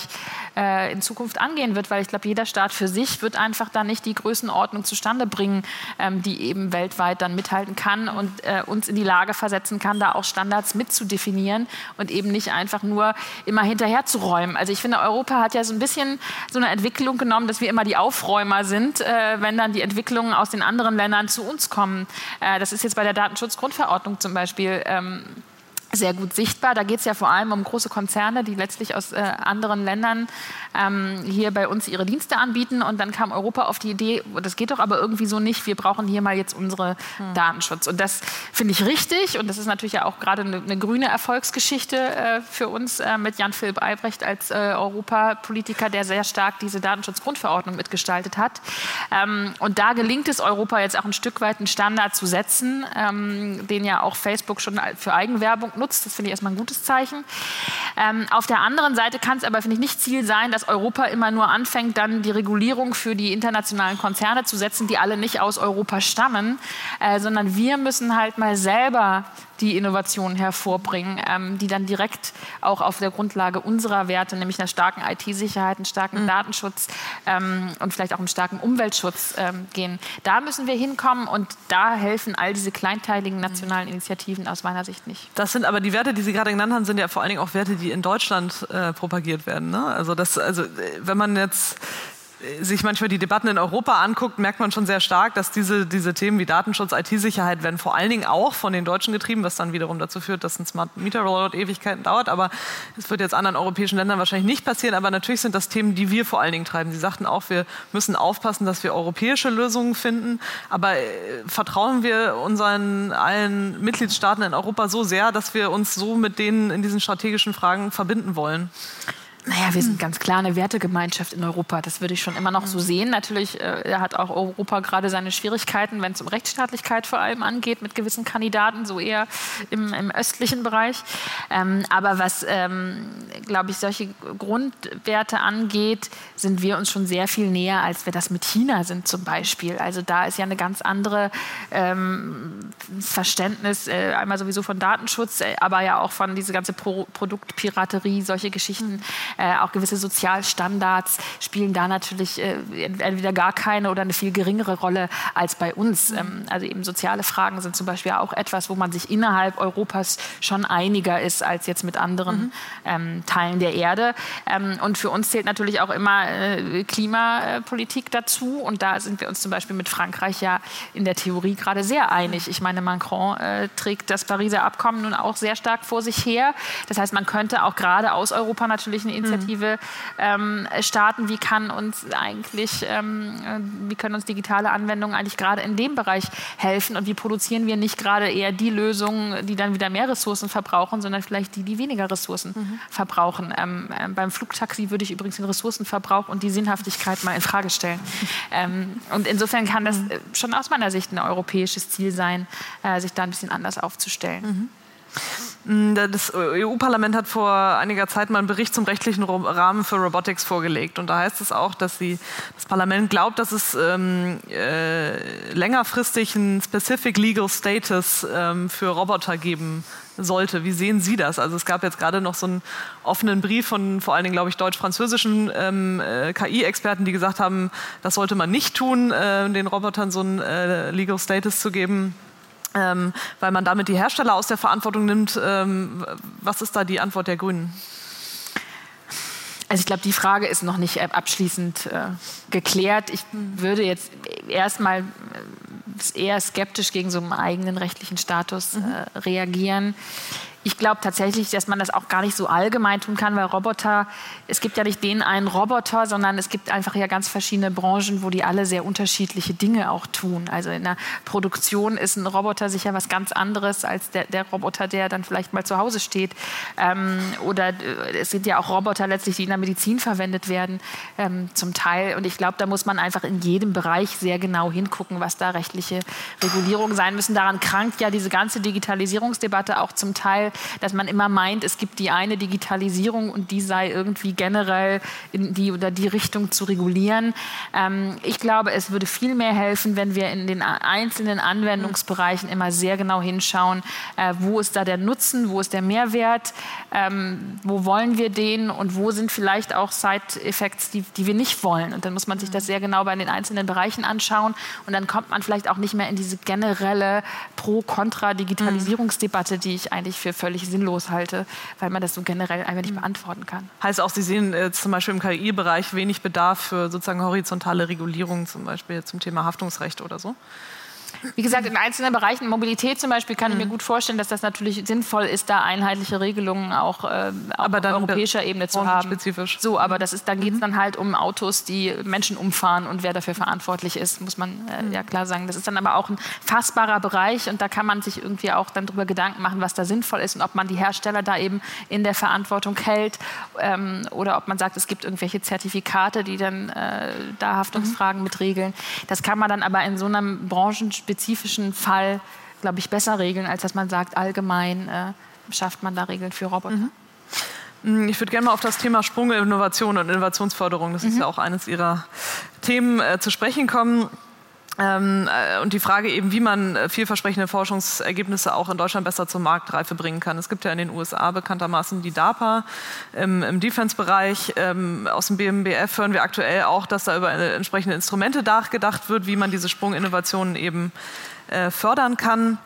äh, in Zukunft angehen wird, weil ich glaube, jeder Staat für sich wird einfach da nicht die Größenordnung zustande bringen, ähm, die eben weltweit dann mithalten kann und äh, uns in die Lage versetzen kann, da auch Standards mitzudefinieren und eben nicht einfach nur immer hinterher zu räumen. Also ich finde, Europa hat ja so ein bisschen so eine Entwicklung genommen, dass wir immer die Aufräumer sind, äh, wenn dann die Entwicklungen aus den anderen Ländern Ländern zu uns kommen. Äh, das ist jetzt bei der Datenschutzgrundverordnung zum Beispiel ähm, sehr gut sichtbar. Da geht es ja vor allem um große Konzerne, die letztlich aus äh, anderen Ländern ähm, hier bei uns ihre Dienste anbieten. Und dann kam Europa auf die Idee, das geht doch aber irgendwie so nicht, wir brauchen hier mal jetzt unsere hm. Datenschutz. Und das finde ich richtig. Und das ist natürlich ja auch gerade eine, eine grüne Erfolgsgeschichte äh, für uns äh, mit Jan-Philipp Albrecht als äh, Europapolitiker, der sehr stark diese Datenschutzgrundverordnung mitgestaltet hat. Ähm, und da gelingt es Europa jetzt auch ein Stück weit einen Standard zu setzen, ähm, den ja auch Facebook schon für Eigenwerbung nutzt. Das finde ich erstmal ein gutes Zeichen. Ähm, auf der anderen Seite kann es aber, finde ich, nicht Ziel sein, dass Europa immer nur anfängt, dann die Regulierung für die internationalen Konzerne zu setzen, die alle nicht aus Europa stammen, äh, sondern wir müssen halt mal selber die Innovationen hervorbringen, ähm, die dann direkt auch auf der Grundlage unserer Werte, nämlich einer starken IT-Sicherheit, einem starken mhm. Datenschutz ähm, und vielleicht auch einem starken Umweltschutz ähm, gehen. Da müssen wir hinkommen und da helfen all diese kleinteiligen nationalen Initiativen aus meiner Sicht nicht. Das sind aber die Werte, die Sie gerade genannt haben, sind ja vor allen Dingen auch Werte, die in Deutschland äh, propagiert werden. Ne? Also, das, also äh, wenn man jetzt sich manchmal die Debatten in Europa anguckt, merkt man schon sehr stark, dass diese, diese Themen wie Datenschutz, IT-Sicherheit werden vor allen Dingen auch von den Deutschen getrieben, was dann wiederum dazu führt, dass ein Smart Meter Rollout Ewigkeiten dauert. Aber es wird jetzt anderen europäischen Ländern wahrscheinlich nicht passieren. Aber natürlich sind das Themen, die wir vor allen Dingen treiben. Sie sagten auch, wir müssen aufpassen, dass wir europäische Lösungen finden. Aber äh, vertrauen wir unseren allen Mitgliedstaaten in Europa so sehr, dass wir uns so mit denen in diesen strategischen Fragen verbinden wollen? Naja, wir sind ganz klar eine Wertegemeinschaft in Europa. Das würde ich schon immer noch so sehen. Natürlich äh, hat auch Europa gerade seine Schwierigkeiten, wenn es um Rechtsstaatlichkeit vor allem angeht, mit gewissen Kandidaten, so eher im, im östlichen Bereich. Ähm, aber was, ähm, glaube ich, solche Grundwerte angeht, sind wir uns schon sehr viel näher, als wir das mit China sind zum Beispiel. Also da ist ja eine ganz andere ähm, Verständnis, äh, einmal sowieso von Datenschutz, äh, aber ja auch von diese ganze Pro Produktpiraterie, solche Geschichten äh, auch gewisse Sozialstandards spielen da natürlich äh, entweder gar keine oder eine viel geringere Rolle als bei uns. Mhm. Ähm, also eben soziale Fragen sind zum Beispiel auch etwas, wo man sich innerhalb Europas schon einiger ist als jetzt mit anderen mhm. ähm, Teilen der Erde. Ähm, und für uns zählt natürlich auch immer äh, Klimapolitik dazu. Und da sind wir uns zum Beispiel mit Frankreich ja in der Theorie gerade sehr einig. Ich meine, Macron äh, trägt das Pariser Abkommen nun auch sehr stark vor sich her. Das heißt, man könnte auch gerade aus Europa natürlich eine Initiative ähm, starten. Wie kann uns eigentlich, ähm, äh, wie können uns digitale Anwendungen eigentlich gerade in dem Bereich helfen und wie produzieren wir nicht gerade eher die Lösungen, die dann wieder mehr Ressourcen verbrauchen, sondern vielleicht die, die weniger Ressourcen mhm. verbrauchen. Ähm, äh, beim Flugtaxi würde ich übrigens den Ressourcenverbrauch und die Sinnhaftigkeit mal in Frage stellen. *laughs* Ähm, und insofern kann das mhm. äh, schon aus meiner Sicht ein europäisches Ziel sein, äh, sich da ein bisschen anders aufzustellen. Mhm. Mm, das EU-Parlament hat vor einiger Zeit mal einen Bericht zum rechtlichen Rahmen für Robotics vorgelegt. Und da heißt es auch, dass sie, das Parlament glaubt, dass es ähm, äh, längerfristig einen Specific Legal Status ähm, für Roboter geben sollte. Wie sehen Sie das? Also es gab jetzt gerade noch so einen offenen Brief von vor allen Dingen, glaube ich, deutsch-französischen ähm, äh, KI-Experten, die gesagt haben, das sollte man nicht tun, äh, den Robotern so einen äh, Legal Status zu geben ähm, weil man damit die Hersteller aus der Verantwortung nimmt. Ähm, was ist da die Antwort der Grünen? Also ich glaube, die Frage ist noch nicht abschließend äh, geklärt. Ich würde jetzt erstmal äh, eher skeptisch gegen so einen eigenen rechtlichen Status äh, reagieren. Ich glaube tatsächlich, dass man das auch gar nicht so allgemein tun kann, weil Roboter, es gibt ja nicht den einen Roboter, sondern es gibt einfach ja ganz verschiedene Branchen, wo die alle sehr unterschiedliche Dinge auch tun. Also in der Produktion ist ein Roboter sicher was ganz anderes als der, der Roboter, der dann vielleicht mal zu Hause steht. Ähm, oder äh, es sind ja auch Roboter letztlich, die in der Medizin verwendet werden, ähm, zum Teil. Und ich glaube, da muss man einfach in jedem Bereich sehr genau hingucken, was da rechtliche Regulierungen sein müssen. Daran krankt ja diese ganze Digitalisierungsdebatte auch zum Teil, dass man immer meint, es gibt die eine Digitalisierung und die sei irgendwie generell in die oder die Richtung zu regulieren. Ähm, ich glaube, es würde viel mehr helfen, wenn wir in den einzelnen Anwendungsbereichen immer sehr genau hinschauen, äh, wo ist da der Nutzen, wo ist der Mehrwert, ähm, wo wollen wir den und wo sind vielleicht auch Side-Effects, die, die wir nicht wollen. Und dann muss man sich das sehr genau bei den einzelnen Bereichen anschauen und dann kommt man vielleicht auch nicht mehr in diese generelle Pro-Kontra-Digitalisierungsdebatte, die ich eigentlich für völlig sinnlos halte, weil man das so generell einfach nicht beantworten kann. Heißt auch, Sie sehen äh, zum Beispiel im KI-Bereich wenig Bedarf für sozusagen horizontale Regulierungen, zum Beispiel zum Thema Haftungsrecht oder so? Wie gesagt, in einzelnen Bereichen, Mobilität zum Beispiel, kann ich mir mhm. gut vorstellen, dass das natürlich sinnvoll ist, da einheitliche Regelungen auch, äh, auch auf europäischer Ebene zu haben. Spezifisch. So, aber das ist, dann geht es mhm. dann halt um Autos, die Menschen umfahren und wer dafür verantwortlich ist, muss man äh, mhm. ja klar sagen. Das ist dann aber auch ein fassbarer Bereich und da kann man sich irgendwie auch dann darüber Gedanken machen, was da sinnvoll ist und ob man die Hersteller da eben in der Verantwortung hält ähm, oder ob man sagt, es gibt irgendwelche Zertifikate, die dann äh, da Haftungsfragen mhm. mit regeln. Das kann man dann aber in so einem branchenspezifischen spezifischen Fall, glaube ich, besser regeln, als dass man sagt, allgemein äh, schafft man da Regeln für Roboter. Mhm. Mm, ich würde gerne mal auf das Thema Sprung, Innovation und Innovationsförderung, das mhm. ist ja auch eines Ihrer Themen, äh, zu sprechen kommen. Ähm, äh, und die Frage eben, wie man äh, vielversprechende Forschungsergebnisse auch in Deutschland besser zur Marktreife bringen kann. Es gibt ja in den USA bekanntermaßen die DARPA im, im Defense-Bereich. Ähm, aus dem BMBF hören wir aktuell auch, dass da über entsprechende Instrumente nachgedacht wird, wie man diese Sprunginnovationen eben äh, fördern kann.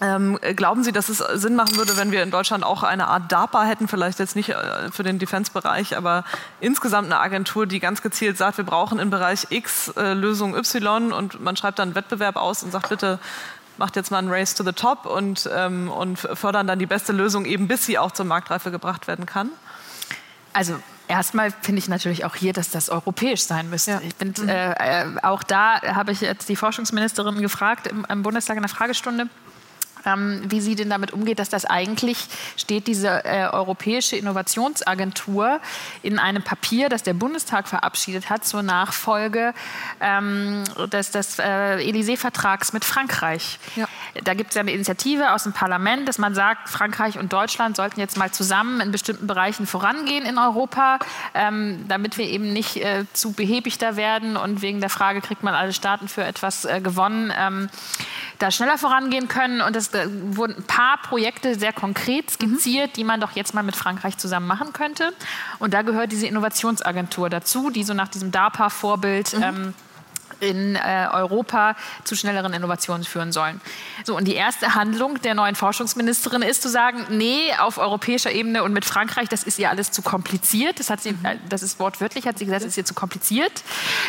Ähm, glauben Sie, dass es Sinn machen würde, wenn wir in Deutschland auch eine Art DARPA hätten, vielleicht jetzt nicht äh, für den Defense-Bereich, aber insgesamt eine Agentur, die ganz gezielt sagt, wir brauchen im Bereich X äh, Lösung Y und man schreibt dann einen Wettbewerb aus und sagt, bitte macht jetzt mal ein Race to the Top und, ähm, und fördern dann die beste Lösung eben, bis sie auch zur Marktreife gebracht werden kann? Also Erstmal finde ich natürlich auch hier, dass das europäisch sein müsste. Ja. Ich find, mhm. äh, äh, auch da habe ich jetzt die Forschungsministerin gefragt im, im Bundestag in der Fragestunde ähm, wie sie denn damit umgeht, dass das eigentlich steht, diese äh, Europäische Innovationsagentur in einem Papier, das der Bundestag verabschiedet hat, zur Nachfolge ähm, des, des äh, Élysée-Vertrags mit Frankreich. Ja. Da gibt es ja eine Initiative aus dem Parlament, dass man sagt, Frankreich und Deutschland sollten jetzt mal zusammen in bestimmten Bereichen vorangehen in Europa, ähm, damit wir eben nicht äh, zu behäbig da werden und wegen der Frage, kriegt man alle Staaten für etwas äh, gewonnen, ähm, da schneller vorangehen können. Und es wurden ein paar Projekte sehr konkret skizziert, mhm. die man doch jetzt mal mit Frankreich zusammen machen könnte. Und da gehört diese Innovationsagentur dazu, die so nach diesem DARPA-Vorbild mhm. ähm, in äh, Europa zu schnelleren Innovationen führen sollen. So, und die erste Handlung der neuen Forschungsministerin ist zu sagen, nee, auf europäischer Ebene und mit Frankreich, das ist ihr alles zu kompliziert. Das, hat sie, mhm. äh, das ist wortwörtlich, hat sie gesagt, das ist ihr zu kompliziert.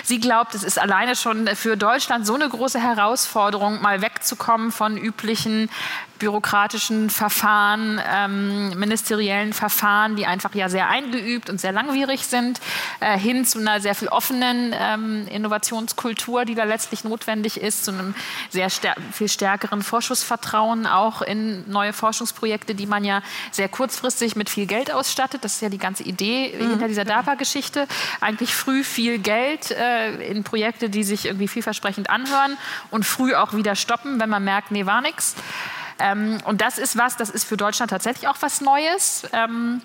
Sie glaubt, es ist alleine schon für Deutschland so eine große Herausforderung, mal wegzukommen von üblichen bürokratischen Verfahren, ähm, ministeriellen Verfahren, die einfach ja sehr eingeübt und sehr langwierig sind, äh, hin zu einer sehr viel offenen ähm, Innovationskultur, die da letztlich notwendig ist, zu einem sehr stär viel stärkeren Vorschussvertrauen auch in neue Forschungsprojekte, die man ja sehr kurzfristig mit viel Geld ausstattet. Das ist ja die ganze Idee mhm. hinter dieser DARPA-Geschichte. Eigentlich früh viel Geld äh, in Projekte, die sich irgendwie vielversprechend anhören und früh auch wieder stoppen, wenn man merkt, nee, war nichts. Ähm, und das ist was, das ist für Deutschland tatsächlich auch was Neues. Ähm,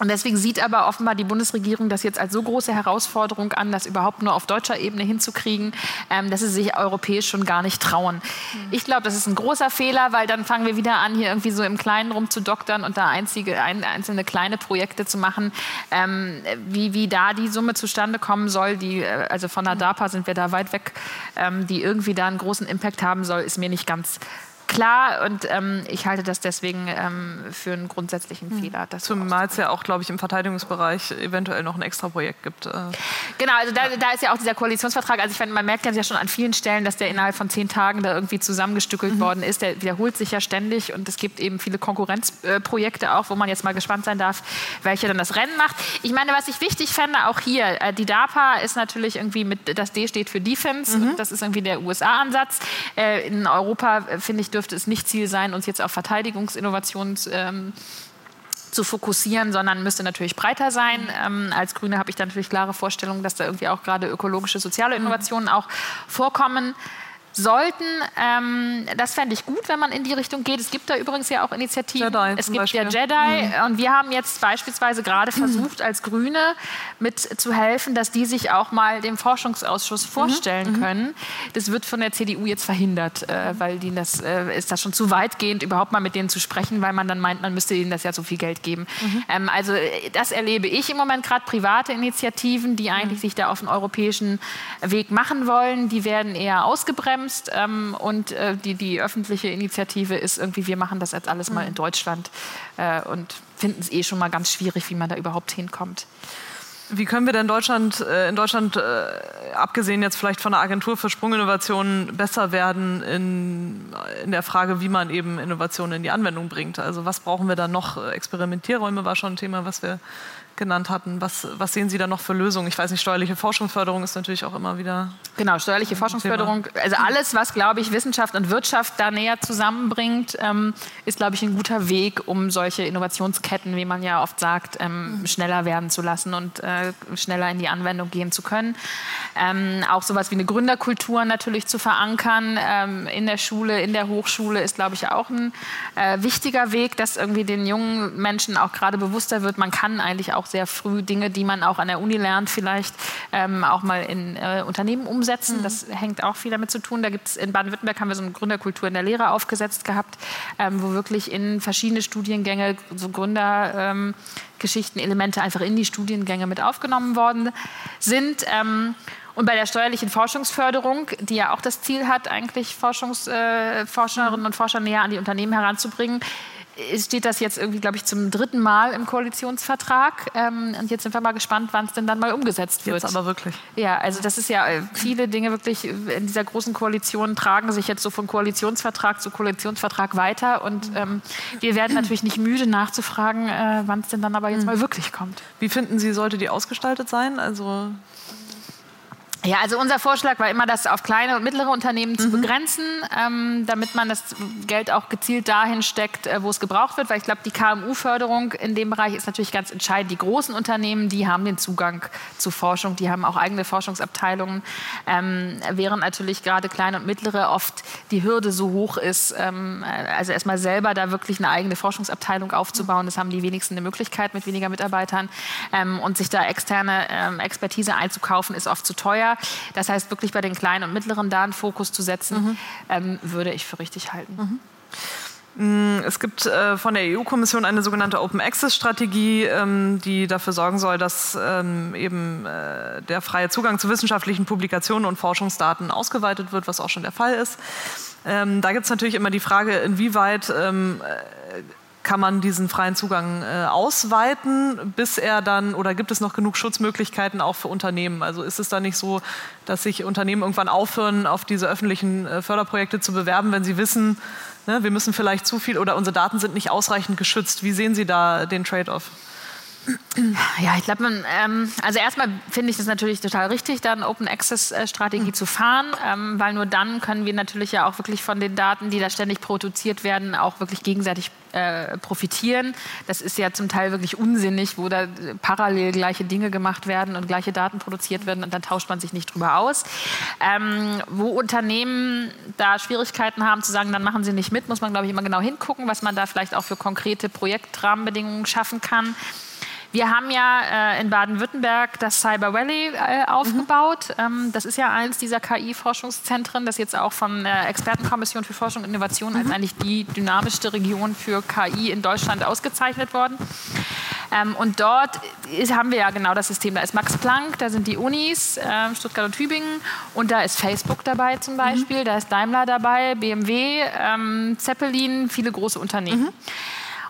und deswegen sieht aber offenbar die Bundesregierung das jetzt als so große Herausforderung an, das überhaupt nur auf deutscher Ebene hinzukriegen, ähm, dass sie sich europäisch schon gar nicht trauen. Mhm. Ich glaube, das ist ein großer Fehler, weil dann fangen wir wieder an, hier irgendwie so im Kleinen rumzudoktern und da einzige, ein, einzelne kleine Projekte zu machen. Ähm, wie, wie da die Summe zustande kommen soll, die, äh, also von der mhm. DARPA sind wir da weit weg, ähm, die irgendwie da einen großen Impact haben soll, ist mir nicht ganz klar und ähm, ich halte das deswegen ähm, für einen grundsätzlichen hm. Fehler. Zumal es ja auch, glaube ich, im Verteidigungsbereich eventuell noch ein extra Projekt gibt. Äh. Genau, also da, da, ist ja auch dieser Koalitionsvertrag. Also ich finde, man merkt ja schon an vielen Stellen, dass der innerhalb von zehn Tagen da irgendwie zusammengestückelt mhm. worden ist. Der wiederholt sich ja ständig und es gibt eben viele Konkurrenzprojekte auch, wo man jetzt mal gespannt sein darf, welche dann das Rennen macht. Ich meine, was ich wichtig fände, auch hier, äh, die DARPA ist natürlich irgendwie mit, das D steht für Defense, mhm. das ist irgendwie der USA-Ansatz. Äh, in Europa, äh, finde ich, dürfte es nicht Ziel sein, uns jetzt auf Verteidigungsinnovationen ähm, zu fokussieren, sondern müsste natürlich breiter sein. Ähm, als Grüne habe ich da natürlich klare Vorstellungen, dass da irgendwie auch gerade ökologische, soziale Innovationen auch vorkommen sollten. Ähm, das fände ich gut, wenn man in die Richtung geht. Es gibt da übrigens ja auch Initiativen. Jedi es gibt Beispiel. ja Jedi mhm. und wir haben jetzt beispielsweise gerade versucht, als Grüne mit zu helfen, dass die sich auch mal dem Forschungsausschuss mhm. vorstellen mhm. können. Das wird von der CDU jetzt verhindert, äh, weil die das äh, ist das schon zu weitgehend, überhaupt mal mit denen zu sprechen, weil man dann meint, man müsste ihnen das ja so viel Geld geben. Mhm. Ähm, also äh, das erlebe ich im Moment gerade private Initiativen, die eigentlich mhm. sich da auf den europäischen Weg machen wollen, die werden eher ausgebremst bremst. Ähm, und äh, die, die öffentliche Initiative ist irgendwie, wir machen das jetzt alles mal in mhm. Deutschland äh, und finden es eh schon mal ganz schwierig, wie man da überhaupt hinkommt. Wie können wir denn Deutschland, äh, in Deutschland, äh, abgesehen jetzt vielleicht von der Agentur für Sprunginnovationen, besser werden in, in der Frage, wie man eben Innovationen in die Anwendung bringt? Also was brauchen wir da noch? Experimentierräume war schon ein Thema, was wir genannt hatten. Was, was sehen Sie da noch für Lösungen? Ich weiß nicht, steuerliche Forschungsförderung ist natürlich auch immer wieder. Genau, steuerliche Forschungsförderung. Also alles, was, glaube ich, Wissenschaft und Wirtschaft da näher zusammenbringt, ähm, ist, glaube ich, ein guter Weg, um solche Innovationsketten, wie man ja oft sagt, ähm, mhm. schneller werden zu lassen und äh, schneller in die Anwendung gehen zu können. Ähm, auch sowas wie eine Gründerkultur natürlich zu verankern ähm, in der Schule, in der Hochschule ist, glaube ich, auch ein äh, wichtiger Weg, dass irgendwie den jungen Menschen auch gerade bewusster wird, man kann eigentlich auch sehr früh Dinge, die man auch an der Uni lernt, vielleicht ähm, auch mal in äh, Unternehmen umsetzen. Mhm. Das hängt auch viel damit zu tun. Da gibt es in Baden-Württemberg haben wir so eine Gründerkultur in der Lehre aufgesetzt gehabt, ähm, wo wirklich in verschiedene Studiengänge so Gründergeschichten, ähm, Elemente einfach in die Studiengänge mit aufgenommen worden sind. Ähm, und bei der steuerlichen Forschungsförderung, die ja auch das Ziel hat, eigentlich Forschungs, äh, Forscherinnen und Forscher näher an die Unternehmen heranzubringen, steht das jetzt irgendwie, glaube ich, zum dritten Mal im Koalitionsvertrag. Ähm, und jetzt sind wir mal gespannt, wann es denn dann mal umgesetzt wird. Jetzt aber wirklich. Ja, also das ist ja, äh, viele Dinge wirklich in dieser großen Koalition tragen sich jetzt so von Koalitionsvertrag zu Koalitionsvertrag weiter. Und ähm, wir werden natürlich nicht müde nachzufragen, äh, wann es denn dann aber jetzt hm. mal wirklich kommt. Wie finden Sie, sollte die ausgestaltet sein? Also ja, also unser Vorschlag war immer, das auf kleine und mittlere Unternehmen zu mhm. begrenzen, ähm, damit man das Geld auch gezielt dahin steckt, äh, wo es gebraucht wird. Weil ich glaube, die KMU-Förderung in dem Bereich ist natürlich ganz entscheidend. Die großen Unternehmen, die haben den Zugang zu Forschung, die haben auch eigene Forschungsabteilungen, ähm, während natürlich gerade kleine und mittlere oft die Hürde so hoch ist, ähm, also erstmal selber da wirklich eine eigene Forschungsabteilung aufzubauen. Das haben die wenigsten eine Möglichkeit mit weniger Mitarbeitern. Ähm, und sich da externe ähm, Expertise einzukaufen, ist oft zu teuer. Das heißt, wirklich bei den kleinen und mittleren da einen Fokus zu setzen, mhm. ähm, würde ich für richtig halten. Mhm. Mm, es gibt äh, von der EU-Kommission eine sogenannte Open Access-Strategie, ähm, die dafür sorgen soll, dass ähm, eben äh, der freie Zugang zu wissenschaftlichen Publikationen und Forschungsdaten ausgeweitet wird, was auch schon der Fall ist. Ähm, da gibt es natürlich immer die Frage, inwieweit kann man diesen freien Zugang äh, ausweiten, bis er dann, oder gibt es noch genug Schutzmöglichkeiten auch für Unternehmen? Also ist es da nicht so, dass sich Unternehmen irgendwann aufhören, auf diese öffentlichen äh, Förderprojekte zu bewerben, wenn sie wissen, ne, wir müssen vielleicht zu viel oder unsere Daten sind nicht ausreichend geschützt? Wie sehen Sie da den Trade-off? Ja, ich glaube, ähm, also erstmal finde ich es natürlich total richtig, da eine Open Access äh, Strategie mhm. zu fahren, ähm, weil nur dann können wir natürlich ja auch wirklich von den Daten, die da ständig produziert werden, auch wirklich gegenseitig äh, profitieren. Das ist ja zum Teil wirklich unsinnig, wo da parallel gleiche Dinge gemacht werden und gleiche Daten produziert werden und dann tauscht man sich nicht drüber aus. Ähm, wo Unternehmen da Schwierigkeiten haben zu sagen, dann machen sie nicht mit, muss man, glaube ich, immer genau hingucken, was man da vielleicht auch für konkrete Projektrahmenbedingungen schaffen kann. Wir haben ja äh, in Baden-Württemberg das Cyber Valley äh, aufgebaut. Mhm. Ähm, das ist ja eins dieser KI-Forschungszentren, das jetzt auch von der Expertenkommission für Forschung und Innovation mhm. als eigentlich die dynamischste Region für KI in Deutschland ausgezeichnet worden. Ähm, und dort ist, haben wir ja genau das System. Da ist Max Planck, da sind die Unis, äh, Stuttgart und Tübingen und da ist Facebook dabei zum Beispiel, mhm. da ist Daimler dabei, BMW, ähm, Zeppelin, viele große Unternehmen.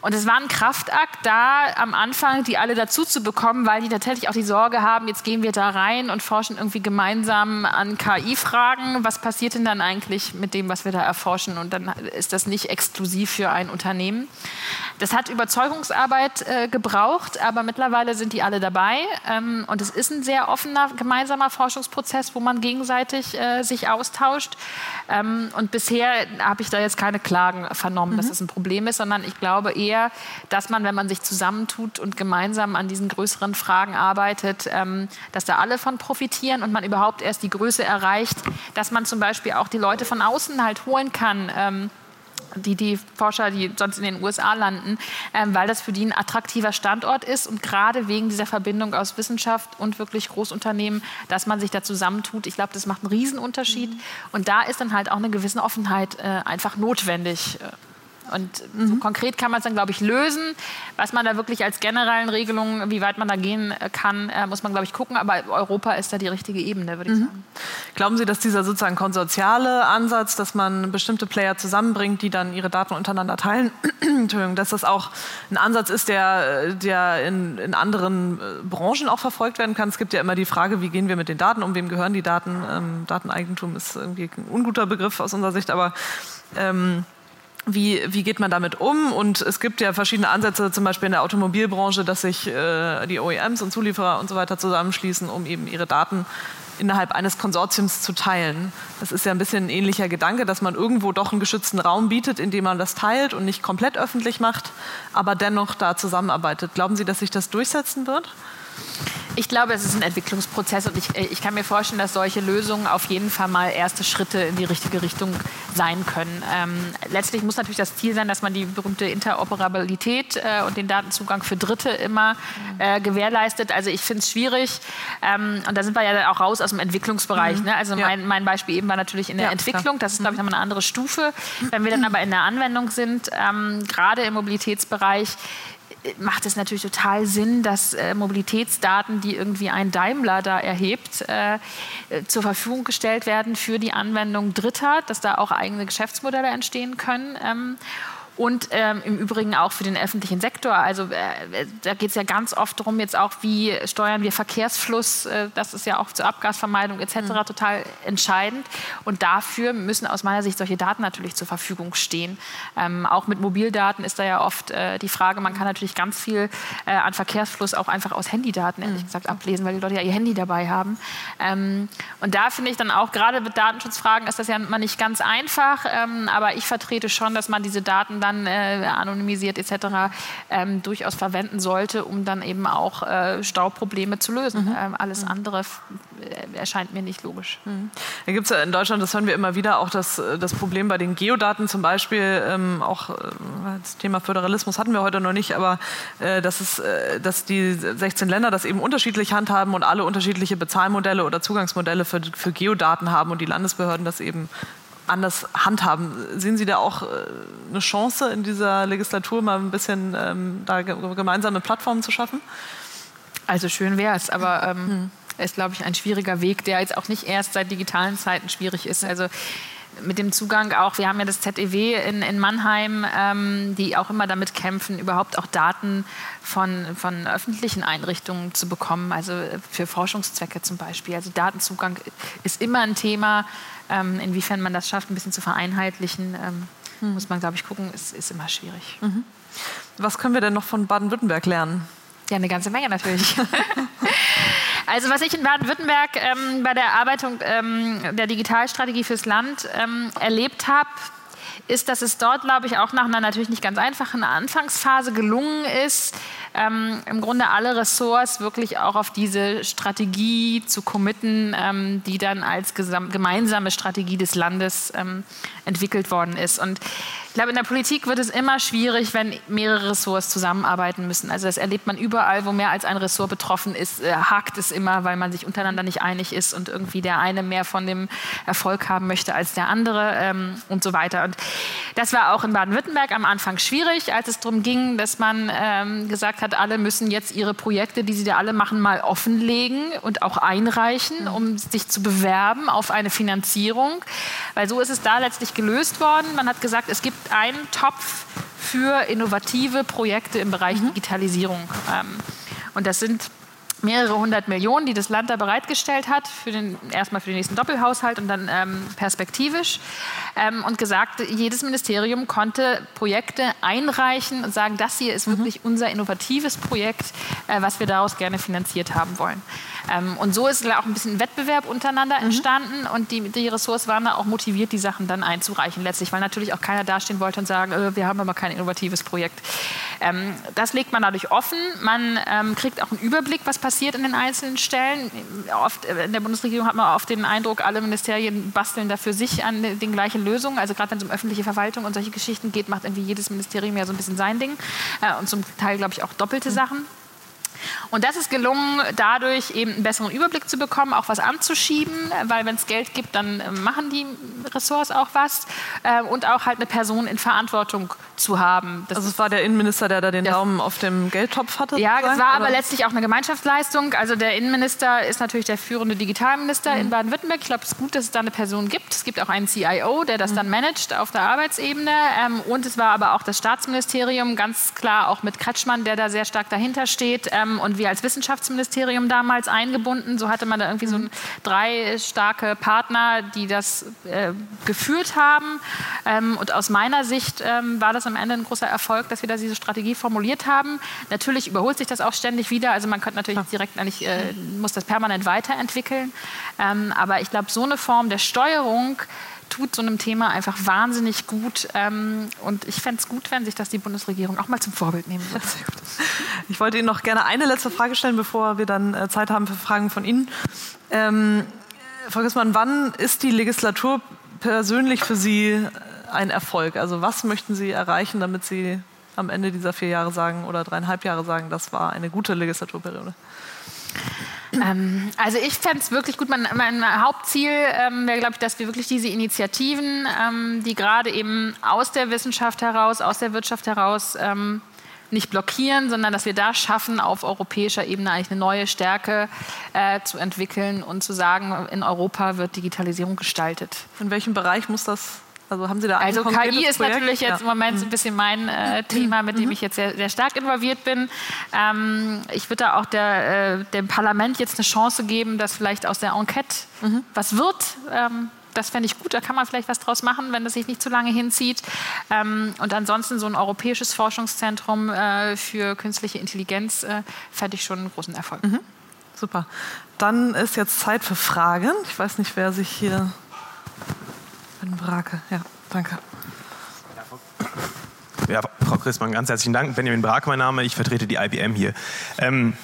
Und es war ein Kraftakt da am Anfang, die alle dazu zu bekommen, weil die tatsächlich auch die Sorge haben, jetzt gehen wir da rein und forschen irgendwie gemeinsam an KI-Fragen. Was passiert denn dann eigentlich mit dem, was wir da erforschen? Und dann ist das nicht exklusiv für ein Unternehmen. Das hat Überzeugungsarbeit äh, gebraucht, aber mittlerweile sind die alle dabei. Ähm, und es ist ein sehr offener gemeinsamer Forschungsprozess, wo man gegenseitig äh, sich austauscht. Ähm, und bisher habe ich da jetzt keine Klagen vernommen, mhm. dass das ein Problem ist, sondern ich glaube eher, dass man, wenn man sich zusammentut und gemeinsam an diesen größeren Fragen arbeitet, ähm, dass da alle von profitieren und man überhaupt erst die Größe erreicht, dass man zum Beispiel auch die Leute von außen halt holen kann. Die, die Forscher, die sonst in den USA landen, ähm, weil das für die ein attraktiver Standort ist und gerade wegen dieser Verbindung aus Wissenschaft und wirklich Großunternehmen, dass man sich da zusammentut. Ich glaube, das macht einen Riesenunterschied. Mhm. Und da ist dann halt auch eine gewisse Offenheit äh, einfach notwendig. Äh. Und mhm. so konkret kann man es dann, glaube ich, lösen. Was man da wirklich als generellen Regelungen, wie weit man da gehen äh, kann, äh, muss man, glaube ich, gucken. Aber Europa ist da die richtige Ebene, würde ich mhm. sagen. Glauben Sie, dass dieser sozusagen konsortiale Ansatz, dass man bestimmte Player zusammenbringt, die dann ihre Daten untereinander teilen, *clears throat* dass das auch ein Ansatz ist, der, der in, in anderen äh, Branchen auch verfolgt werden kann? Es gibt ja immer die Frage, wie gehen wir mit den Daten um, wem gehören die Daten? Ähm, Dateneigentum ist irgendwie ein unguter Begriff aus unserer Sicht, aber ähm, wie, wie geht man damit um? Und es gibt ja verschiedene Ansätze, zum Beispiel in der Automobilbranche, dass sich äh, die OEMs und Zulieferer und so weiter zusammenschließen, um eben ihre Daten innerhalb eines Konsortiums zu teilen. Das ist ja ein bisschen ein ähnlicher Gedanke, dass man irgendwo doch einen geschützten Raum bietet, in dem man das teilt und nicht komplett öffentlich macht, aber dennoch da zusammenarbeitet. Glauben Sie, dass sich das durchsetzen wird? Ich glaube, es ist ein Entwicklungsprozess und ich, äh, ich kann mir vorstellen, dass solche Lösungen auf jeden Fall mal erste Schritte in die richtige Richtung sein können. Ähm, letztlich muss natürlich das Ziel sein, dass man die berühmte Interoperabilität äh, und den Datenzugang für Dritte immer äh, gewährleistet. Also ich finde es schwierig ähm, und da sind wir ja auch raus aus dem Entwicklungsbereich. Mhm. Ne? Also ja. mein, mein, Beispiel eben war natürlich in der ja, Entwicklung. Das ist, glaube ich, mhm. nochmal eine andere Stufe. Wenn wir dann aber in der Anwendung sind, ähm, gerade im Mobilitätsbereich, macht es natürlich total Sinn, dass äh, Mobilitätsdaten, die irgendwie ein Daimler da erhebt, äh, zur Verfügung gestellt werden für die Anwendung Dritter, dass da auch eigene Geschäftsmodelle entstehen können. Ähm, und ähm, im Übrigen auch für den öffentlichen Sektor. Also äh, da geht es ja ganz oft darum, jetzt auch, wie steuern wir Verkehrsfluss, äh, das ist ja auch zur Abgasvermeidung etc. Mhm. total entscheidend. Und dafür müssen aus meiner Sicht solche Daten natürlich zur Verfügung stehen. Ähm, auch mit Mobildaten ist da ja oft äh, die Frage, man kann natürlich ganz viel äh, an Verkehrsfluss auch einfach aus Handydaten, ehrlich mhm. gesagt, ablesen, weil die Leute ja ihr Handy dabei haben. Ähm, und da finde ich dann auch, gerade mit Datenschutzfragen ist das ja mal nicht ganz einfach, ähm, aber ich vertrete schon, dass man diese Daten dann äh, anonymisiert etc. Ähm, durchaus verwenden sollte, um dann eben auch äh, Stauprobleme zu lösen. Mhm. Ähm, alles mhm. andere äh, erscheint mir nicht logisch. Mhm. Da gibt es ja in Deutschland, das hören wir immer wieder, auch das, äh, das Problem bei den Geodaten zum Beispiel, ähm, auch äh, das Thema Föderalismus hatten wir heute noch nicht, aber äh, dass, es, äh, dass die 16 Länder das eben unterschiedlich handhaben und alle unterschiedliche Bezahlmodelle oder Zugangsmodelle für, für Geodaten haben und die Landesbehörden das eben anders handhaben. Sehen Sie da auch äh, eine Chance in dieser Legislatur, mal ein bisschen ähm, da gemeinsame Plattformen zu schaffen? Also schön wäre es, aber ähm, hm. ist, glaube ich, ein schwieriger Weg, der jetzt auch nicht erst seit digitalen Zeiten schwierig ist. Also mit dem Zugang auch, wir haben ja das ZEW in, in Mannheim, ähm, die auch immer damit kämpfen, überhaupt auch Daten von, von öffentlichen Einrichtungen zu bekommen, also für Forschungszwecke zum Beispiel. Also Datenzugang ist immer ein Thema. Ähm, inwiefern man das schafft, ein bisschen zu vereinheitlichen, ähm, mhm. muss man, glaube ich, gucken, ist, ist immer schwierig. Mhm. Was können wir denn noch von Baden-Württemberg lernen? Ja, eine ganze Menge natürlich. *laughs* also was ich in Baden-Württemberg ähm, bei der Erarbeitung ähm, der Digitalstrategie fürs Land ähm, erlebt habe, ist, dass es dort, glaube ich, auch nach einer natürlich nicht ganz einfachen Anfangsphase gelungen ist, ähm, im Grunde alle Ressorts wirklich auch auf diese Strategie zu committen, ähm, die dann als gemeinsame Strategie des Landes ähm, entwickelt worden ist. Und ich glaube, in der Politik wird es immer schwierig, wenn mehrere Ressorts zusammenarbeiten müssen. Also das erlebt man überall, wo mehr als ein Ressort betroffen ist, äh, hakt es immer, weil man sich untereinander nicht einig ist und irgendwie der eine mehr von dem Erfolg haben möchte als der andere ähm, und so weiter. Und das war auch in Baden-Württemberg am Anfang schwierig, als es darum ging, dass man ähm, gesagt hat, alle müssen jetzt ihre Projekte, die sie da alle machen, mal offenlegen und auch einreichen, um sich zu bewerben auf eine Finanzierung. Weil so ist es da letztlich gelöst worden. Man hat gesagt, es gibt einen Topf für innovative Projekte im Bereich mhm. Digitalisierung. Ähm, und das sind mehrere hundert Millionen, die das Land da bereitgestellt hat, für den, erstmal für den nächsten Doppelhaushalt und dann ähm, perspektivisch. Ähm, und gesagt, jedes Ministerium konnte Projekte einreichen und sagen, das hier ist mhm. wirklich unser innovatives Projekt, äh, was wir daraus gerne finanziert haben wollen. Ähm, und so ist auch ein bisschen Wettbewerb untereinander mhm. entstanden und die, die Ressorts waren da auch motiviert, die Sachen dann einzureichen letztlich, weil natürlich auch keiner dastehen wollte und sagen, äh, wir haben aber kein innovatives Projekt. Ähm, das legt man dadurch offen. Man ähm, kriegt auch einen Überblick, was passiert in den einzelnen Stellen. Oft äh, in der Bundesregierung hat man oft den Eindruck, alle Ministerien basteln da für sich an den gleichen Lösungen. Also gerade wenn es um öffentliche Verwaltung und solche Geschichten geht, macht irgendwie jedes Ministerium ja so ein bisschen sein Ding äh, und zum Teil, glaube ich, auch doppelte mhm. Sachen. Und das ist gelungen, dadurch eben einen besseren Überblick zu bekommen, auch was anzuschieben, weil wenn es Geld gibt, dann äh, machen die Ressorts auch was äh, und auch halt eine Person in Verantwortung zu haben. Das also es war der Innenminister, der da den Daumen auf dem Geldtopf hatte? Ja, es war aber letztlich auch eine Gemeinschaftsleistung. Also der Innenminister ist natürlich der führende Digitalminister mhm. in Baden-Württemberg. Ich glaube, es ist gut, dass es da eine Person gibt. Es gibt auch einen CIO, der das mhm. dann managt auf der Arbeitsebene. Ähm, und es war aber auch das Staatsministerium, ganz klar auch mit Kretschmann, der da sehr stark dahinter steht. Ähm, und wir als Wissenschaftsministerium damals eingebunden. So hatte man da irgendwie so mhm. drei starke Partner, die das äh, geführt haben. Ähm, und aus meiner Sicht ähm, war das am Ende ein großer Erfolg, dass wir da diese Strategie formuliert haben. Natürlich überholt sich das auch ständig wieder. Also man könnte natürlich direkt eigentlich, äh, muss das permanent weiterentwickeln. Ähm, aber ich glaube, so eine Form der Steuerung tut so einem Thema einfach wahnsinnig gut. Ähm, und ich fände es gut, wenn sich das die Bundesregierung auch mal zum Vorbild nehmen würde. Ich wollte Ihnen noch gerne eine letzte Frage stellen, bevor wir dann äh, Zeit haben für Fragen von Ihnen. Ähm, Frau Gissmann, wann ist die Legislatur persönlich für Sie äh, ein Erfolg? Also was möchten Sie erreichen, damit Sie am Ende dieser vier Jahre sagen oder dreieinhalb Jahre sagen, das war eine gute Legislaturperiode? Ähm, also ich fände es wirklich gut. Mein, mein Hauptziel ähm, wäre, glaube ich, dass wir wirklich diese Initiativen, ähm, die gerade eben aus der Wissenschaft heraus, aus der Wirtschaft heraus ähm, nicht blockieren, sondern dass wir da schaffen, auf europäischer Ebene eigentlich eine neue Stärke äh, zu entwickeln und zu sagen, in Europa wird Digitalisierung gestaltet. In welchem Bereich muss das also haben Sie da Also KI ist Projekt? natürlich jetzt ja. im Moment so ein bisschen mein äh, Thema, mit dem mhm. ich jetzt sehr, sehr stark involviert bin. Ähm, ich würde da auch der, äh, dem Parlament jetzt eine Chance geben, dass vielleicht aus der Enquete mhm. was wird. Ähm, das fände ich gut, da kann man vielleicht was draus machen, wenn das sich nicht zu lange hinzieht. Ähm, und ansonsten so ein europäisches Forschungszentrum äh, für künstliche Intelligenz äh, fände ich schon einen großen Erfolg. Mhm. Super. Dann ist jetzt Zeit für Fragen. Ich weiß nicht, wer sich hier Brake, ja, danke. Ja, Frau Christmann, ganz herzlichen Dank. Benjamin Brake, mein Name. Ich vertrete die IBM hier. Ähm,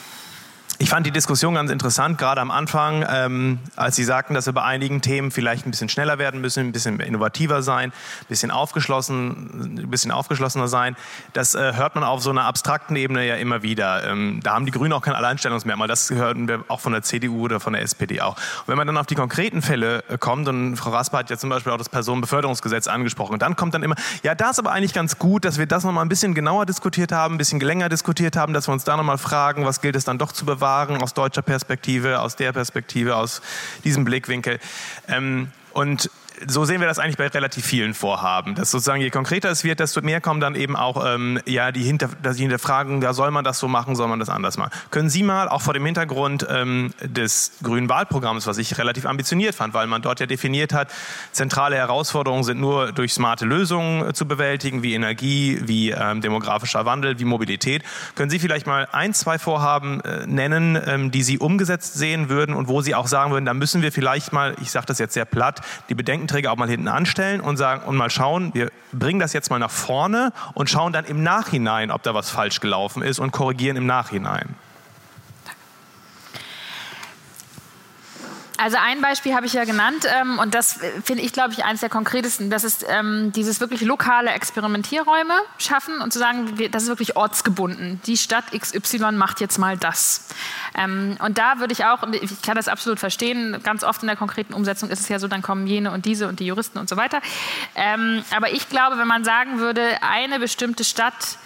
ich fand die Diskussion ganz interessant, gerade am Anfang, ähm, als Sie sagten, dass wir bei einigen Themen vielleicht ein bisschen schneller werden müssen, ein bisschen innovativer sein, ein bisschen, aufgeschlossen, ein bisschen aufgeschlossener sein. Das äh, hört man auf so einer abstrakten Ebene ja immer wieder. Ähm, da haben die Grünen auch kein Alleinstellungsmerkmal. Das hören wir auch von der CDU oder von der SPD auch. Und wenn man dann auf die konkreten Fälle äh, kommt, und Frau Rasper hat ja zum Beispiel auch das Personenbeförderungsgesetz angesprochen, dann kommt dann immer, ja, da ist aber eigentlich ganz gut, dass wir das nochmal ein bisschen genauer diskutiert haben, ein bisschen länger diskutiert haben, dass wir uns da nochmal fragen, was gilt es dann doch zu bewahren Erfahrung aus deutscher Perspektive, aus der Perspektive, aus diesem Blickwinkel. Ähm, und so sehen wir das eigentlich bei relativ vielen Vorhaben. Dass sozusagen je konkreter es wird, desto mehr kommen dann eben auch ähm, ja, die, Hinter, die Hinterfragen, ja, soll man das so machen, soll man das anders machen. Können Sie mal, auch vor dem Hintergrund ähm, des grünen Wahlprogramms, was ich relativ ambitioniert fand, weil man dort ja definiert hat, zentrale Herausforderungen sind nur durch smarte Lösungen äh, zu bewältigen, wie Energie, wie ähm, demografischer Wandel, wie Mobilität. Können Sie vielleicht mal ein, zwei Vorhaben äh, nennen, ähm, die Sie umgesetzt sehen würden und wo Sie auch sagen würden, da müssen wir vielleicht mal, ich sage das jetzt sehr platt, die Bedenken Bedenkenträger auch mal hinten anstellen und sagen und mal schauen, wir bringen das jetzt mal nach vorne und schauen dann im Nachhinein, ob da was falsch gelaufen ist und korrigieren im Nachhinein. Also ein Beispiel habe ich ja genannt ähm, und das äh, finde ich, glaube ich, eines der konkretesten. Das ist ähm, dieses wirklich lokale Experimentierräume schaffen und zu sagen, wir, das ist wirklich ortsgebunden. Die Stadt XY macht jetzt mal das. Ähm, und da würde ich auch, ich kann das absolut verstehen, ganz oft in der konkreten Umsetzung ist es ja so, dann kommen jene und diese und die Juristen und so weiter. Ähm, aber ich glaube, wenn man sagen würde, eine bestimmte Stadt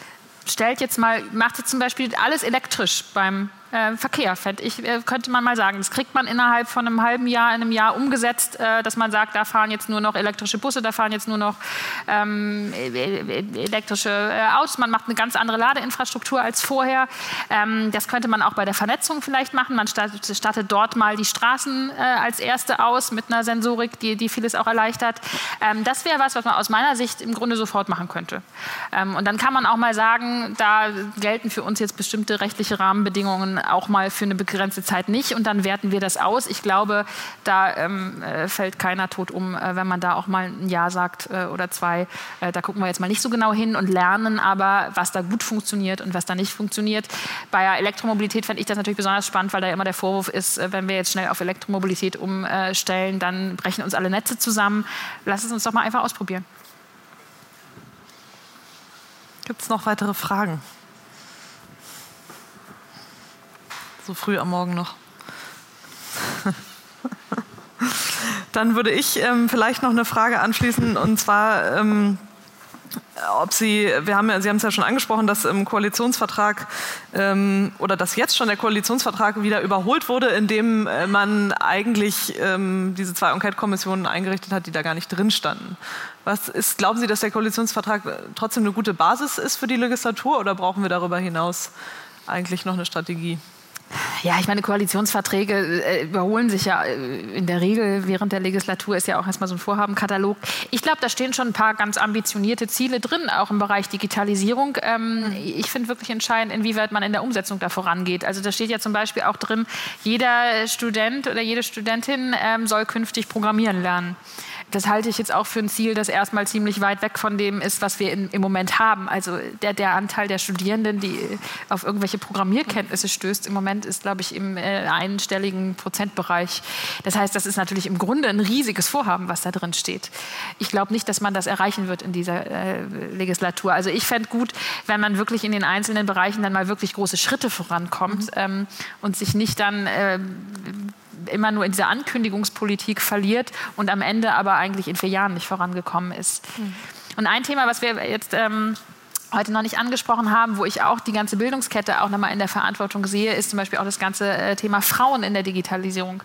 stellt jetzt mal, macht jetzt zum Beispiel alles elektrisch beim äh, Verkehr, ich, äh, könnte man mal sagen. Das kriegt man innerhalb von einem halben Jahr, in einem Jahr umgesetzt, äh, dass man sagt, da fahren jetzt nur noch elektrische Busse, da fahren jetzt nur noch ähm, e, e, e, elektrische äh, Autos. Man macht eine ganz andere Ladeinfrastruktur als vorher. Ähm, das könnte man auch bei der Vernetzung vielleicht machen. Man startet, startet dort mal die Straßen äh, als erste aus mit einer Sensorik, die, die vieles auch erleichtert. Ähm, das wäre was, was man aus meiner Sicht im Grunde sofort machen könnte. Ähm, und dann kann man auch mal sagen, da gelten für uns jetzt bestimmte rechtliche Rahmenbedingungen auch mal für eine begrenzte Zeit nicht und dann werten wir das aus. Ich glaube, da ähm, äh, fällt keiner tot um, äh, wenn man da auch mal ein Ja sagt äh, oder zwei. Äh, da gucken wir jetzt mal nicht so genau hin und lernen aber, was da gut funktioniert und was da nicht funktioniert. Bei der Elektromobilität fände ich das natürlich besonders spannend, weil da immer der Vorwurf ist, äh, wenn wir jetzt schnell auf Elektromobilität umstellen, dann brechen uns alle Netze zusammen. Lass es uns doch mal einfach ausprobieren. Gibt es noch weitere Fragen? So früh am Morgen noch. Dann würde ich ähm, vielleicht noch eine Frage anschließen und zwar, ähm, ob Sie, wir haben ja, Sie haben es ja schon angesprochen, dass im Koalitionsvertrag ähm, oder dass jetzt schon der Koalitionsvertrag wieder überholt wurde, indem äh, man eigentlich ähm, diese zwei Enquete-Kommissionen eingerichtet hat, die da gar nicht drin standen. Was ist, glauben Sie, dass der Koalitionsvertrag trotzdem eine gute Basis ist für die Legislatur oder brauchen wir darüber hinaus eigentlich noch eine Strategie? Ja, ich meine, Koalitionsverträge äh, überholen sich ja äh, in der Regel während der Legislatur, ist ja auch erstmal so ein Vorhabenkatalog. Ich glaube, da stehen schon ein paar ganz ambitionierte Ziele drin, auch im Bereich Digitalisierung. Ähm, mhm. Ich finde wirklich entscheidend, inwieweit man in der Umsetzung da vorangeht. Also da steht ja zum Beispiel auch drin, jeder Student oder jede Studentin ähm, soll künftig programmieren lernen das halte ich jetzt auch für ein Ziel, das erstmal ziemlich weit weg von dem ist, was wir in, im Moment haben. Also der, der, Anteil der Studierenden, die auf irgendwelche Programmierkenntnisse stößt, im Moment ist, glaube ich, im äh, einstelligen Prozentbereich. Das heißt, das ist natürlich im Grunde ein riesiges Vorhaben, was da drin steht. Ich glaube nicht, dass man das erreichen wird in dieser äh, Legislatur. Also ich fände gut, wenn man wirklich in den einzelnen Bereichen dann mal wirklich große Schritte vorankommt mhm. ähm, und sich nicht dann äh, immer nur in dieser Ankündigungspolitik verliert und am Ende aber eigentlich in vier Jahren nicht vorangekommen ist. Mhm. Und ein Thema, was wir jetzt ähm, heute noch nicht angesprochen haben, wo ich auch die ganze Bildungskette auch nochmal in der Verantwortung sehe, ist zum Beispiel auch das ganze äh, Thema Frauen in der Digitalisierung.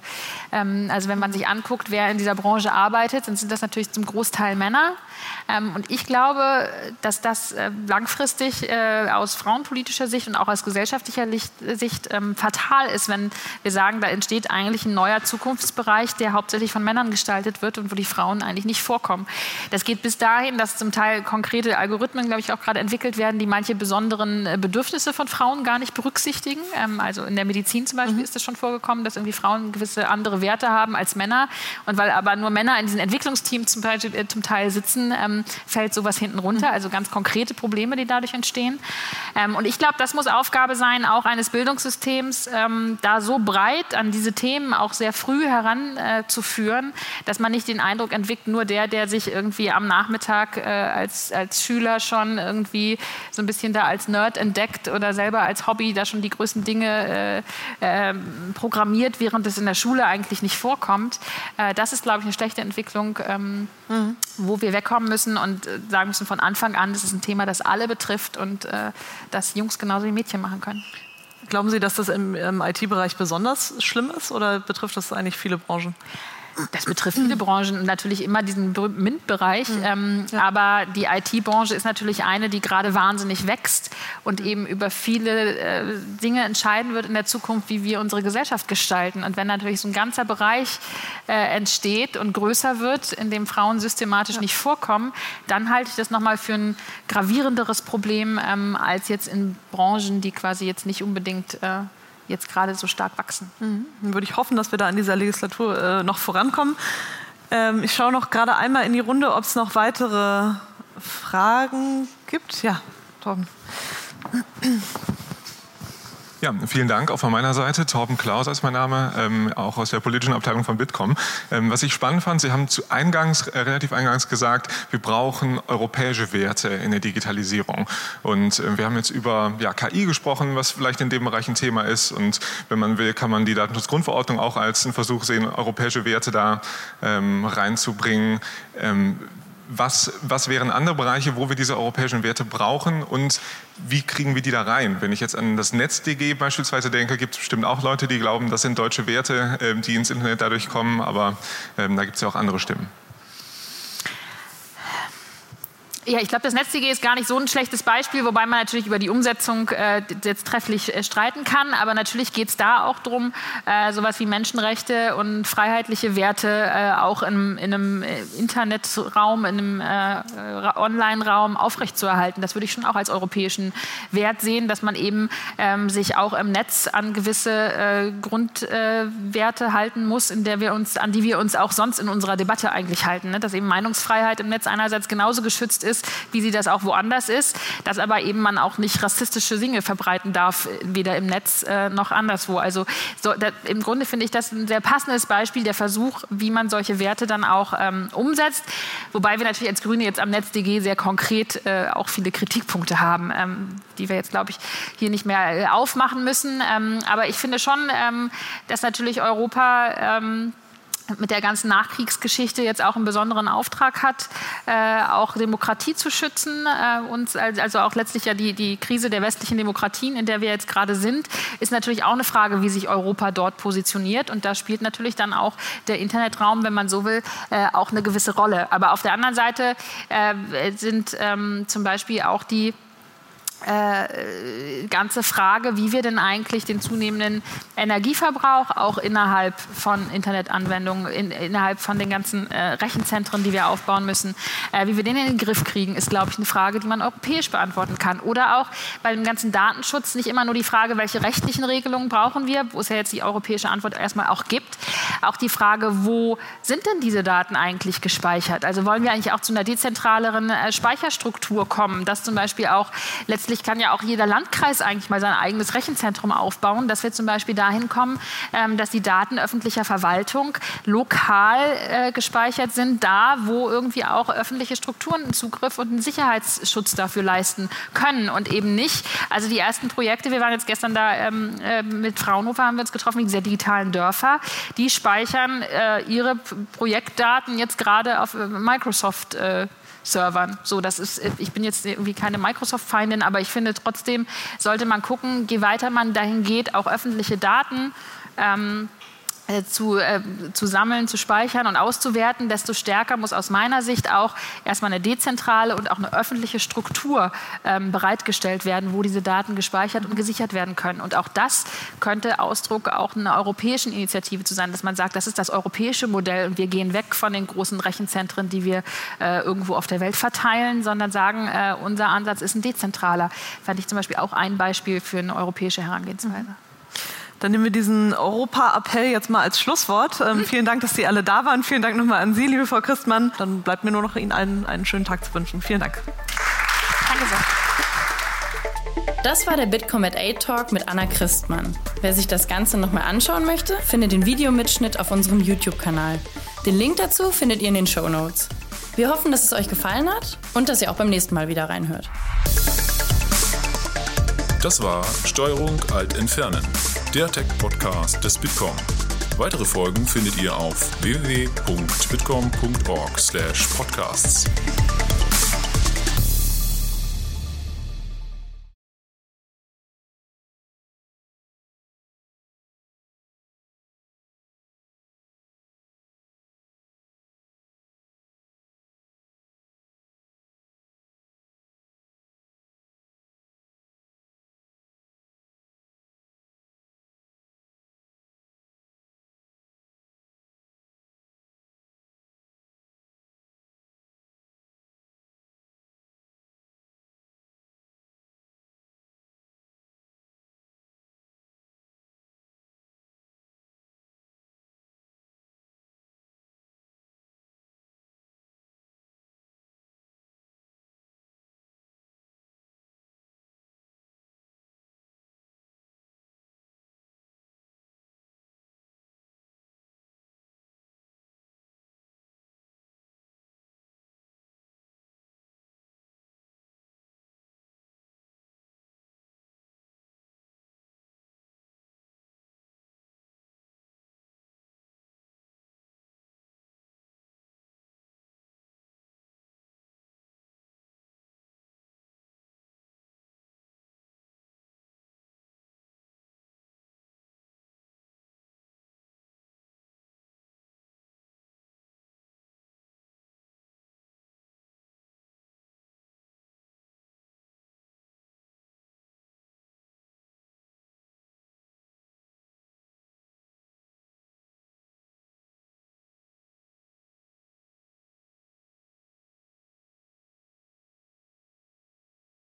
Ähm, also wenn man sich anguckt, wer in dieser Branche arbeitet, dann sind das natürlich zum Großteil Männer. Ähm, und ich glaube, dass das äh, langfristig äh, aus frauenpolitischer Sicht und auch aus gesellschaftlicher Sicht ähm, fatal ist, wenn wir sagen, da entsteht eigentlich ein neuer Zukunftsbereich, der hauptsächlich von Männern gestaltet wird und wo die Frauen eigentlich nicht vorkommen. Das geht bis dahin, dass zum Teil konkrete Algorithmen, glaube ich, auch gerade entwickelt werden, die manche besonderen äh, Bedürfnisse von Frauen gar nicht berücksichtigen. Ähm, also in der Medizin zum Beispiel mhm. ist es schon vorgekommen, dass irgendwie Frauen gewisse andere Werte haben als Männer. Und weil aber nur Männer in diesen Entwicklungsteams zum, Beispiel, zum Teil sitzen, ähm, fällt sowas hinten runter. Mhm. Also ganz konkrete Probleme, die dadurch entstehen. Ähm, und ich glaube, das muss Aufgabe sein, auch eines Bildungssystems, ähm, da so breit an diese Themen auch sehr früh heranzuführen, äh, dass man nicht den Eindruck entwickelt, nur der, der sich irgendwie am Nachmittag äh, als, als Schüler schon irgendwie so ein bisschen da als Nerd entdeckt oder selber als Hobby da schon die größten Dinge äh, äh, programmiert, während es in der Schule eigentlich nicht vorkommt. Äh, das ist, glaube ich, eine schlechte Entwicklung, ähm, mhm. wo wir wegkommen müssen und äh, sagen müssen von Anfang an, das ist ein Thema, das alle betrifft und äh, das Jungs genauso wie Mädchen machen können. Glauben Sie, dass das im, im IT-Bereich besonders schlimm ist oder betrifft das eigentlich viele Branchen? Das betrifft viele *clears throat* Branchen und natürlich immer diesen MINT-Bereich. Mhm. Ähm, ja. Aber die IT-Branche ist natürlich eine, die gerade wahnsinnig wächst und eben über viele äh, Dinge entscheiden wird in der Zukunft, wie wir unsere Gesellschaft gestalten. Und wenn natürlich so ein ganzer Bereich äh, entsteht und größer wird, in dem Frauen systematisch ja. nicht vorkommen, dann halte ich das nochmal für ein gravierenderes Problem ähm, als jetzt in Branchen, die quasi jetzt nicht unbedingt äh, jetzt gerade so stark wachsen. Mhm. Dann würde ich hoffen, dass wir da in dieser Legislatur äh, noch vorankommen. Ähm, ich schaue noch gerade einmal in die Runde, ob es noch weitere Fragen gibt. Ja, Torben. Ja, vielen Dank auch von meiner Seite. Torben Klaus ist mein Name, ähm, auch aus der politischen Abteilung von Bitkom. Ähm, was ich spannend fand, Sie haben zu eingangs, äh, relativ eingangs gesagt, wir brauchen europäische Werte in der Digitalisierung. Und äh, wir haben jetzt über ja, KI gesprochen, was vielleicht in dem Bereich ein Thema ist. Und wenn man will, kann man die Datenschutzgrundverordnung auch als einen Versuch sehen, europäische Werte da ähm, reinzubringen. Ähm, was, was wären andere Bereiche, wo wir diese europäischen Werte brauchen und wie kriegen wir die da rein? Wenn ich jetzt an das NetzDG beispielsweise denke, gibt es bestimmt auch Leute, die glauben, das sind deutsche Werte, äh, die ins Internet dadurch kommen, aber ähm, da gibt es ja auch andere Stimmen. Ja, ich glaube, das NetzDG ist gar nicht so ein schlechtes Beispiel, wobei man natürlich über die Umsetzung äh, jetzt trefflich äh, streiten kann. Aber natürlich geht es da auch darum, äh, sowas wie Menschenrechte und freiheitliche Werte äh, auch in, in, einem äh, Internetraum, in einem äh, Online-Raum aufrechtzuerhalten. Das würde ich schon auch als europäischen Wert sehen, dass man eben ähm, sich auch im Netz an gewisse Grundwerte halten muss, in der wir uns, an die wir uns auch sonst in unserer Debatte eigentlich halten. Ne? Dass eben Meinungsfreiheit im Netz einerseits genauso geschützt ist, ist, wie sie das auch woanders ist, dass aber eben man auch nicht rassistische Dinge verbreiten darf, weder im Netz äh, noch anderswo. Also so, da, im Grunde finde ich das ein sehr passendes Beispiel, der Versuch, wie man solche Werte dann auch ähm, umsetzt. Wobei wir natürlich als Grüne jetzt am NetzDG sehr konkret äh, auch viele Kritikpunkte haben, ähm, die wir jetzt, glaube ich, hier nicht mehr äh, aufmachen müssen. Ähm, aber ich finde schon, ähm, dass natürlich Europa ähm, mit der ganzen Nachkriegsgeschichte jetzt auch einen besonderen Auftrag hat, äh, auch Demokratie zu schützen. Äh, und also auch letztlich ja die, die Krise der westlichen Demokratien, in der wir jetzt gerade sind, ist natürlich auch eine Frage, wie sich Europa dort positioniert. Und da spielt natürlich dann auch der Internetraum, wenn man so will, äh, auch eine gewisse Rolle. Aber auf der anderen Seite äh, sind ähm, zum Beispiel auch die äh, ganze Frage, wie wir denn eigentlich den zunehmenden Energieverbrauch auch innerhalb von Internetanwendungen, in, innerhalb von den ganzen äh, Rechenzentren, die wir aufbauen müssen, äh, wie wir den in den Griff kriegen, ist, glaube ich, eine Frage, die man europäisch beantworten kann. Oder auch bei dem ganzen Datenschutz nicht immer nur die Frage, welche rechtlichen Regelungen brauchen wir, wo es ja jetzt die europäische Antwort erstmal auch gibt, auch die Frage, wo sind denn diese Daten eigentlich gespeichert? Also wollen wir eigentlich auch zu einer dezentraleren äh, Speicherstruktur kommen, dass zum Beispiel auch letztlich kann ja auch jeder Landkreis eigentlich mal sein eigenes Rechenzentrum aufbauen, dass wir zum Beispiel dahin kommen, ähm, dass die Daten öffentlicher Verwaltung lokal äh, gespeichert sind, da wo irgendwie auch öffentliche Strukturen einen Zugriff und einen Sicherheitsschutz dafür leisten können und eben nicht. Also die ersten Projekte, wir waren jetzt gestern da ähm, äh, mit Fraunhofer, haben wir uns getroffen, diese digitalen Dörfer, die speichern äh, ihre Projektdaten jetzt gerade auf Microsoft Servern. So, das ist, ich bin jetzt irgendwie keine Microsoft-Feindin, aber ich finde trotzdem sollte man gucken, je weiter man dahin geht, auch öffentliche Daten ähm, äh, zu, äh, zu sammeln, zu speichern und auszuwerten, desto stärker muss aus meiner Sicht auch erstmal eine dezentrale und auch eine öffentliche Struktur ähm, bereitgestellt werden, wo diese Daten gespeichert und gesichert werden können. Und auch das könnte Ausdruck auch einer europäischen Initiative zu sein, dass man sagt, das ist das europäische Modell und wir gehen weg von den großen Rechenzentren, die wir äh, irgendwo auf der Welt verteilen, sondern sagen, äh, unser Ansatz ist ein dezentraler. Fand ich zum Beispiel auch ein Beispiel für eine europäische Herangehensweise. Dann nehmen wir diesen Europa-Appell jetzt mal als Schlusswort. Ähm, vielen Dank, dass Sie alle da waren. Vielen Dank nochmal an Sie, liebe Frau Christmann. Dann bleibt mir nur noch Ihnen allen einen schönen Tag zu wünschen. Vielen Dank. Danke sehr. Das war der Bitcomet 8 Talk mit Anna Christmann. Wer sich das Ganze nochmal anschauen möchte, findet den Videomitschnitt auf unserem YouTube-Kanal. Den Link dazu findet ihr in den Show Notes. Wir hoffen, dass es euch gefallen hat und dass ihr auch beim nächsten Mal wieder reinhört. Das war Steuerung Alt Entfernen der Tech-Podcast des Bitkom. Weitere Folgen findet ihr auf www.bitkom.org/podcasts.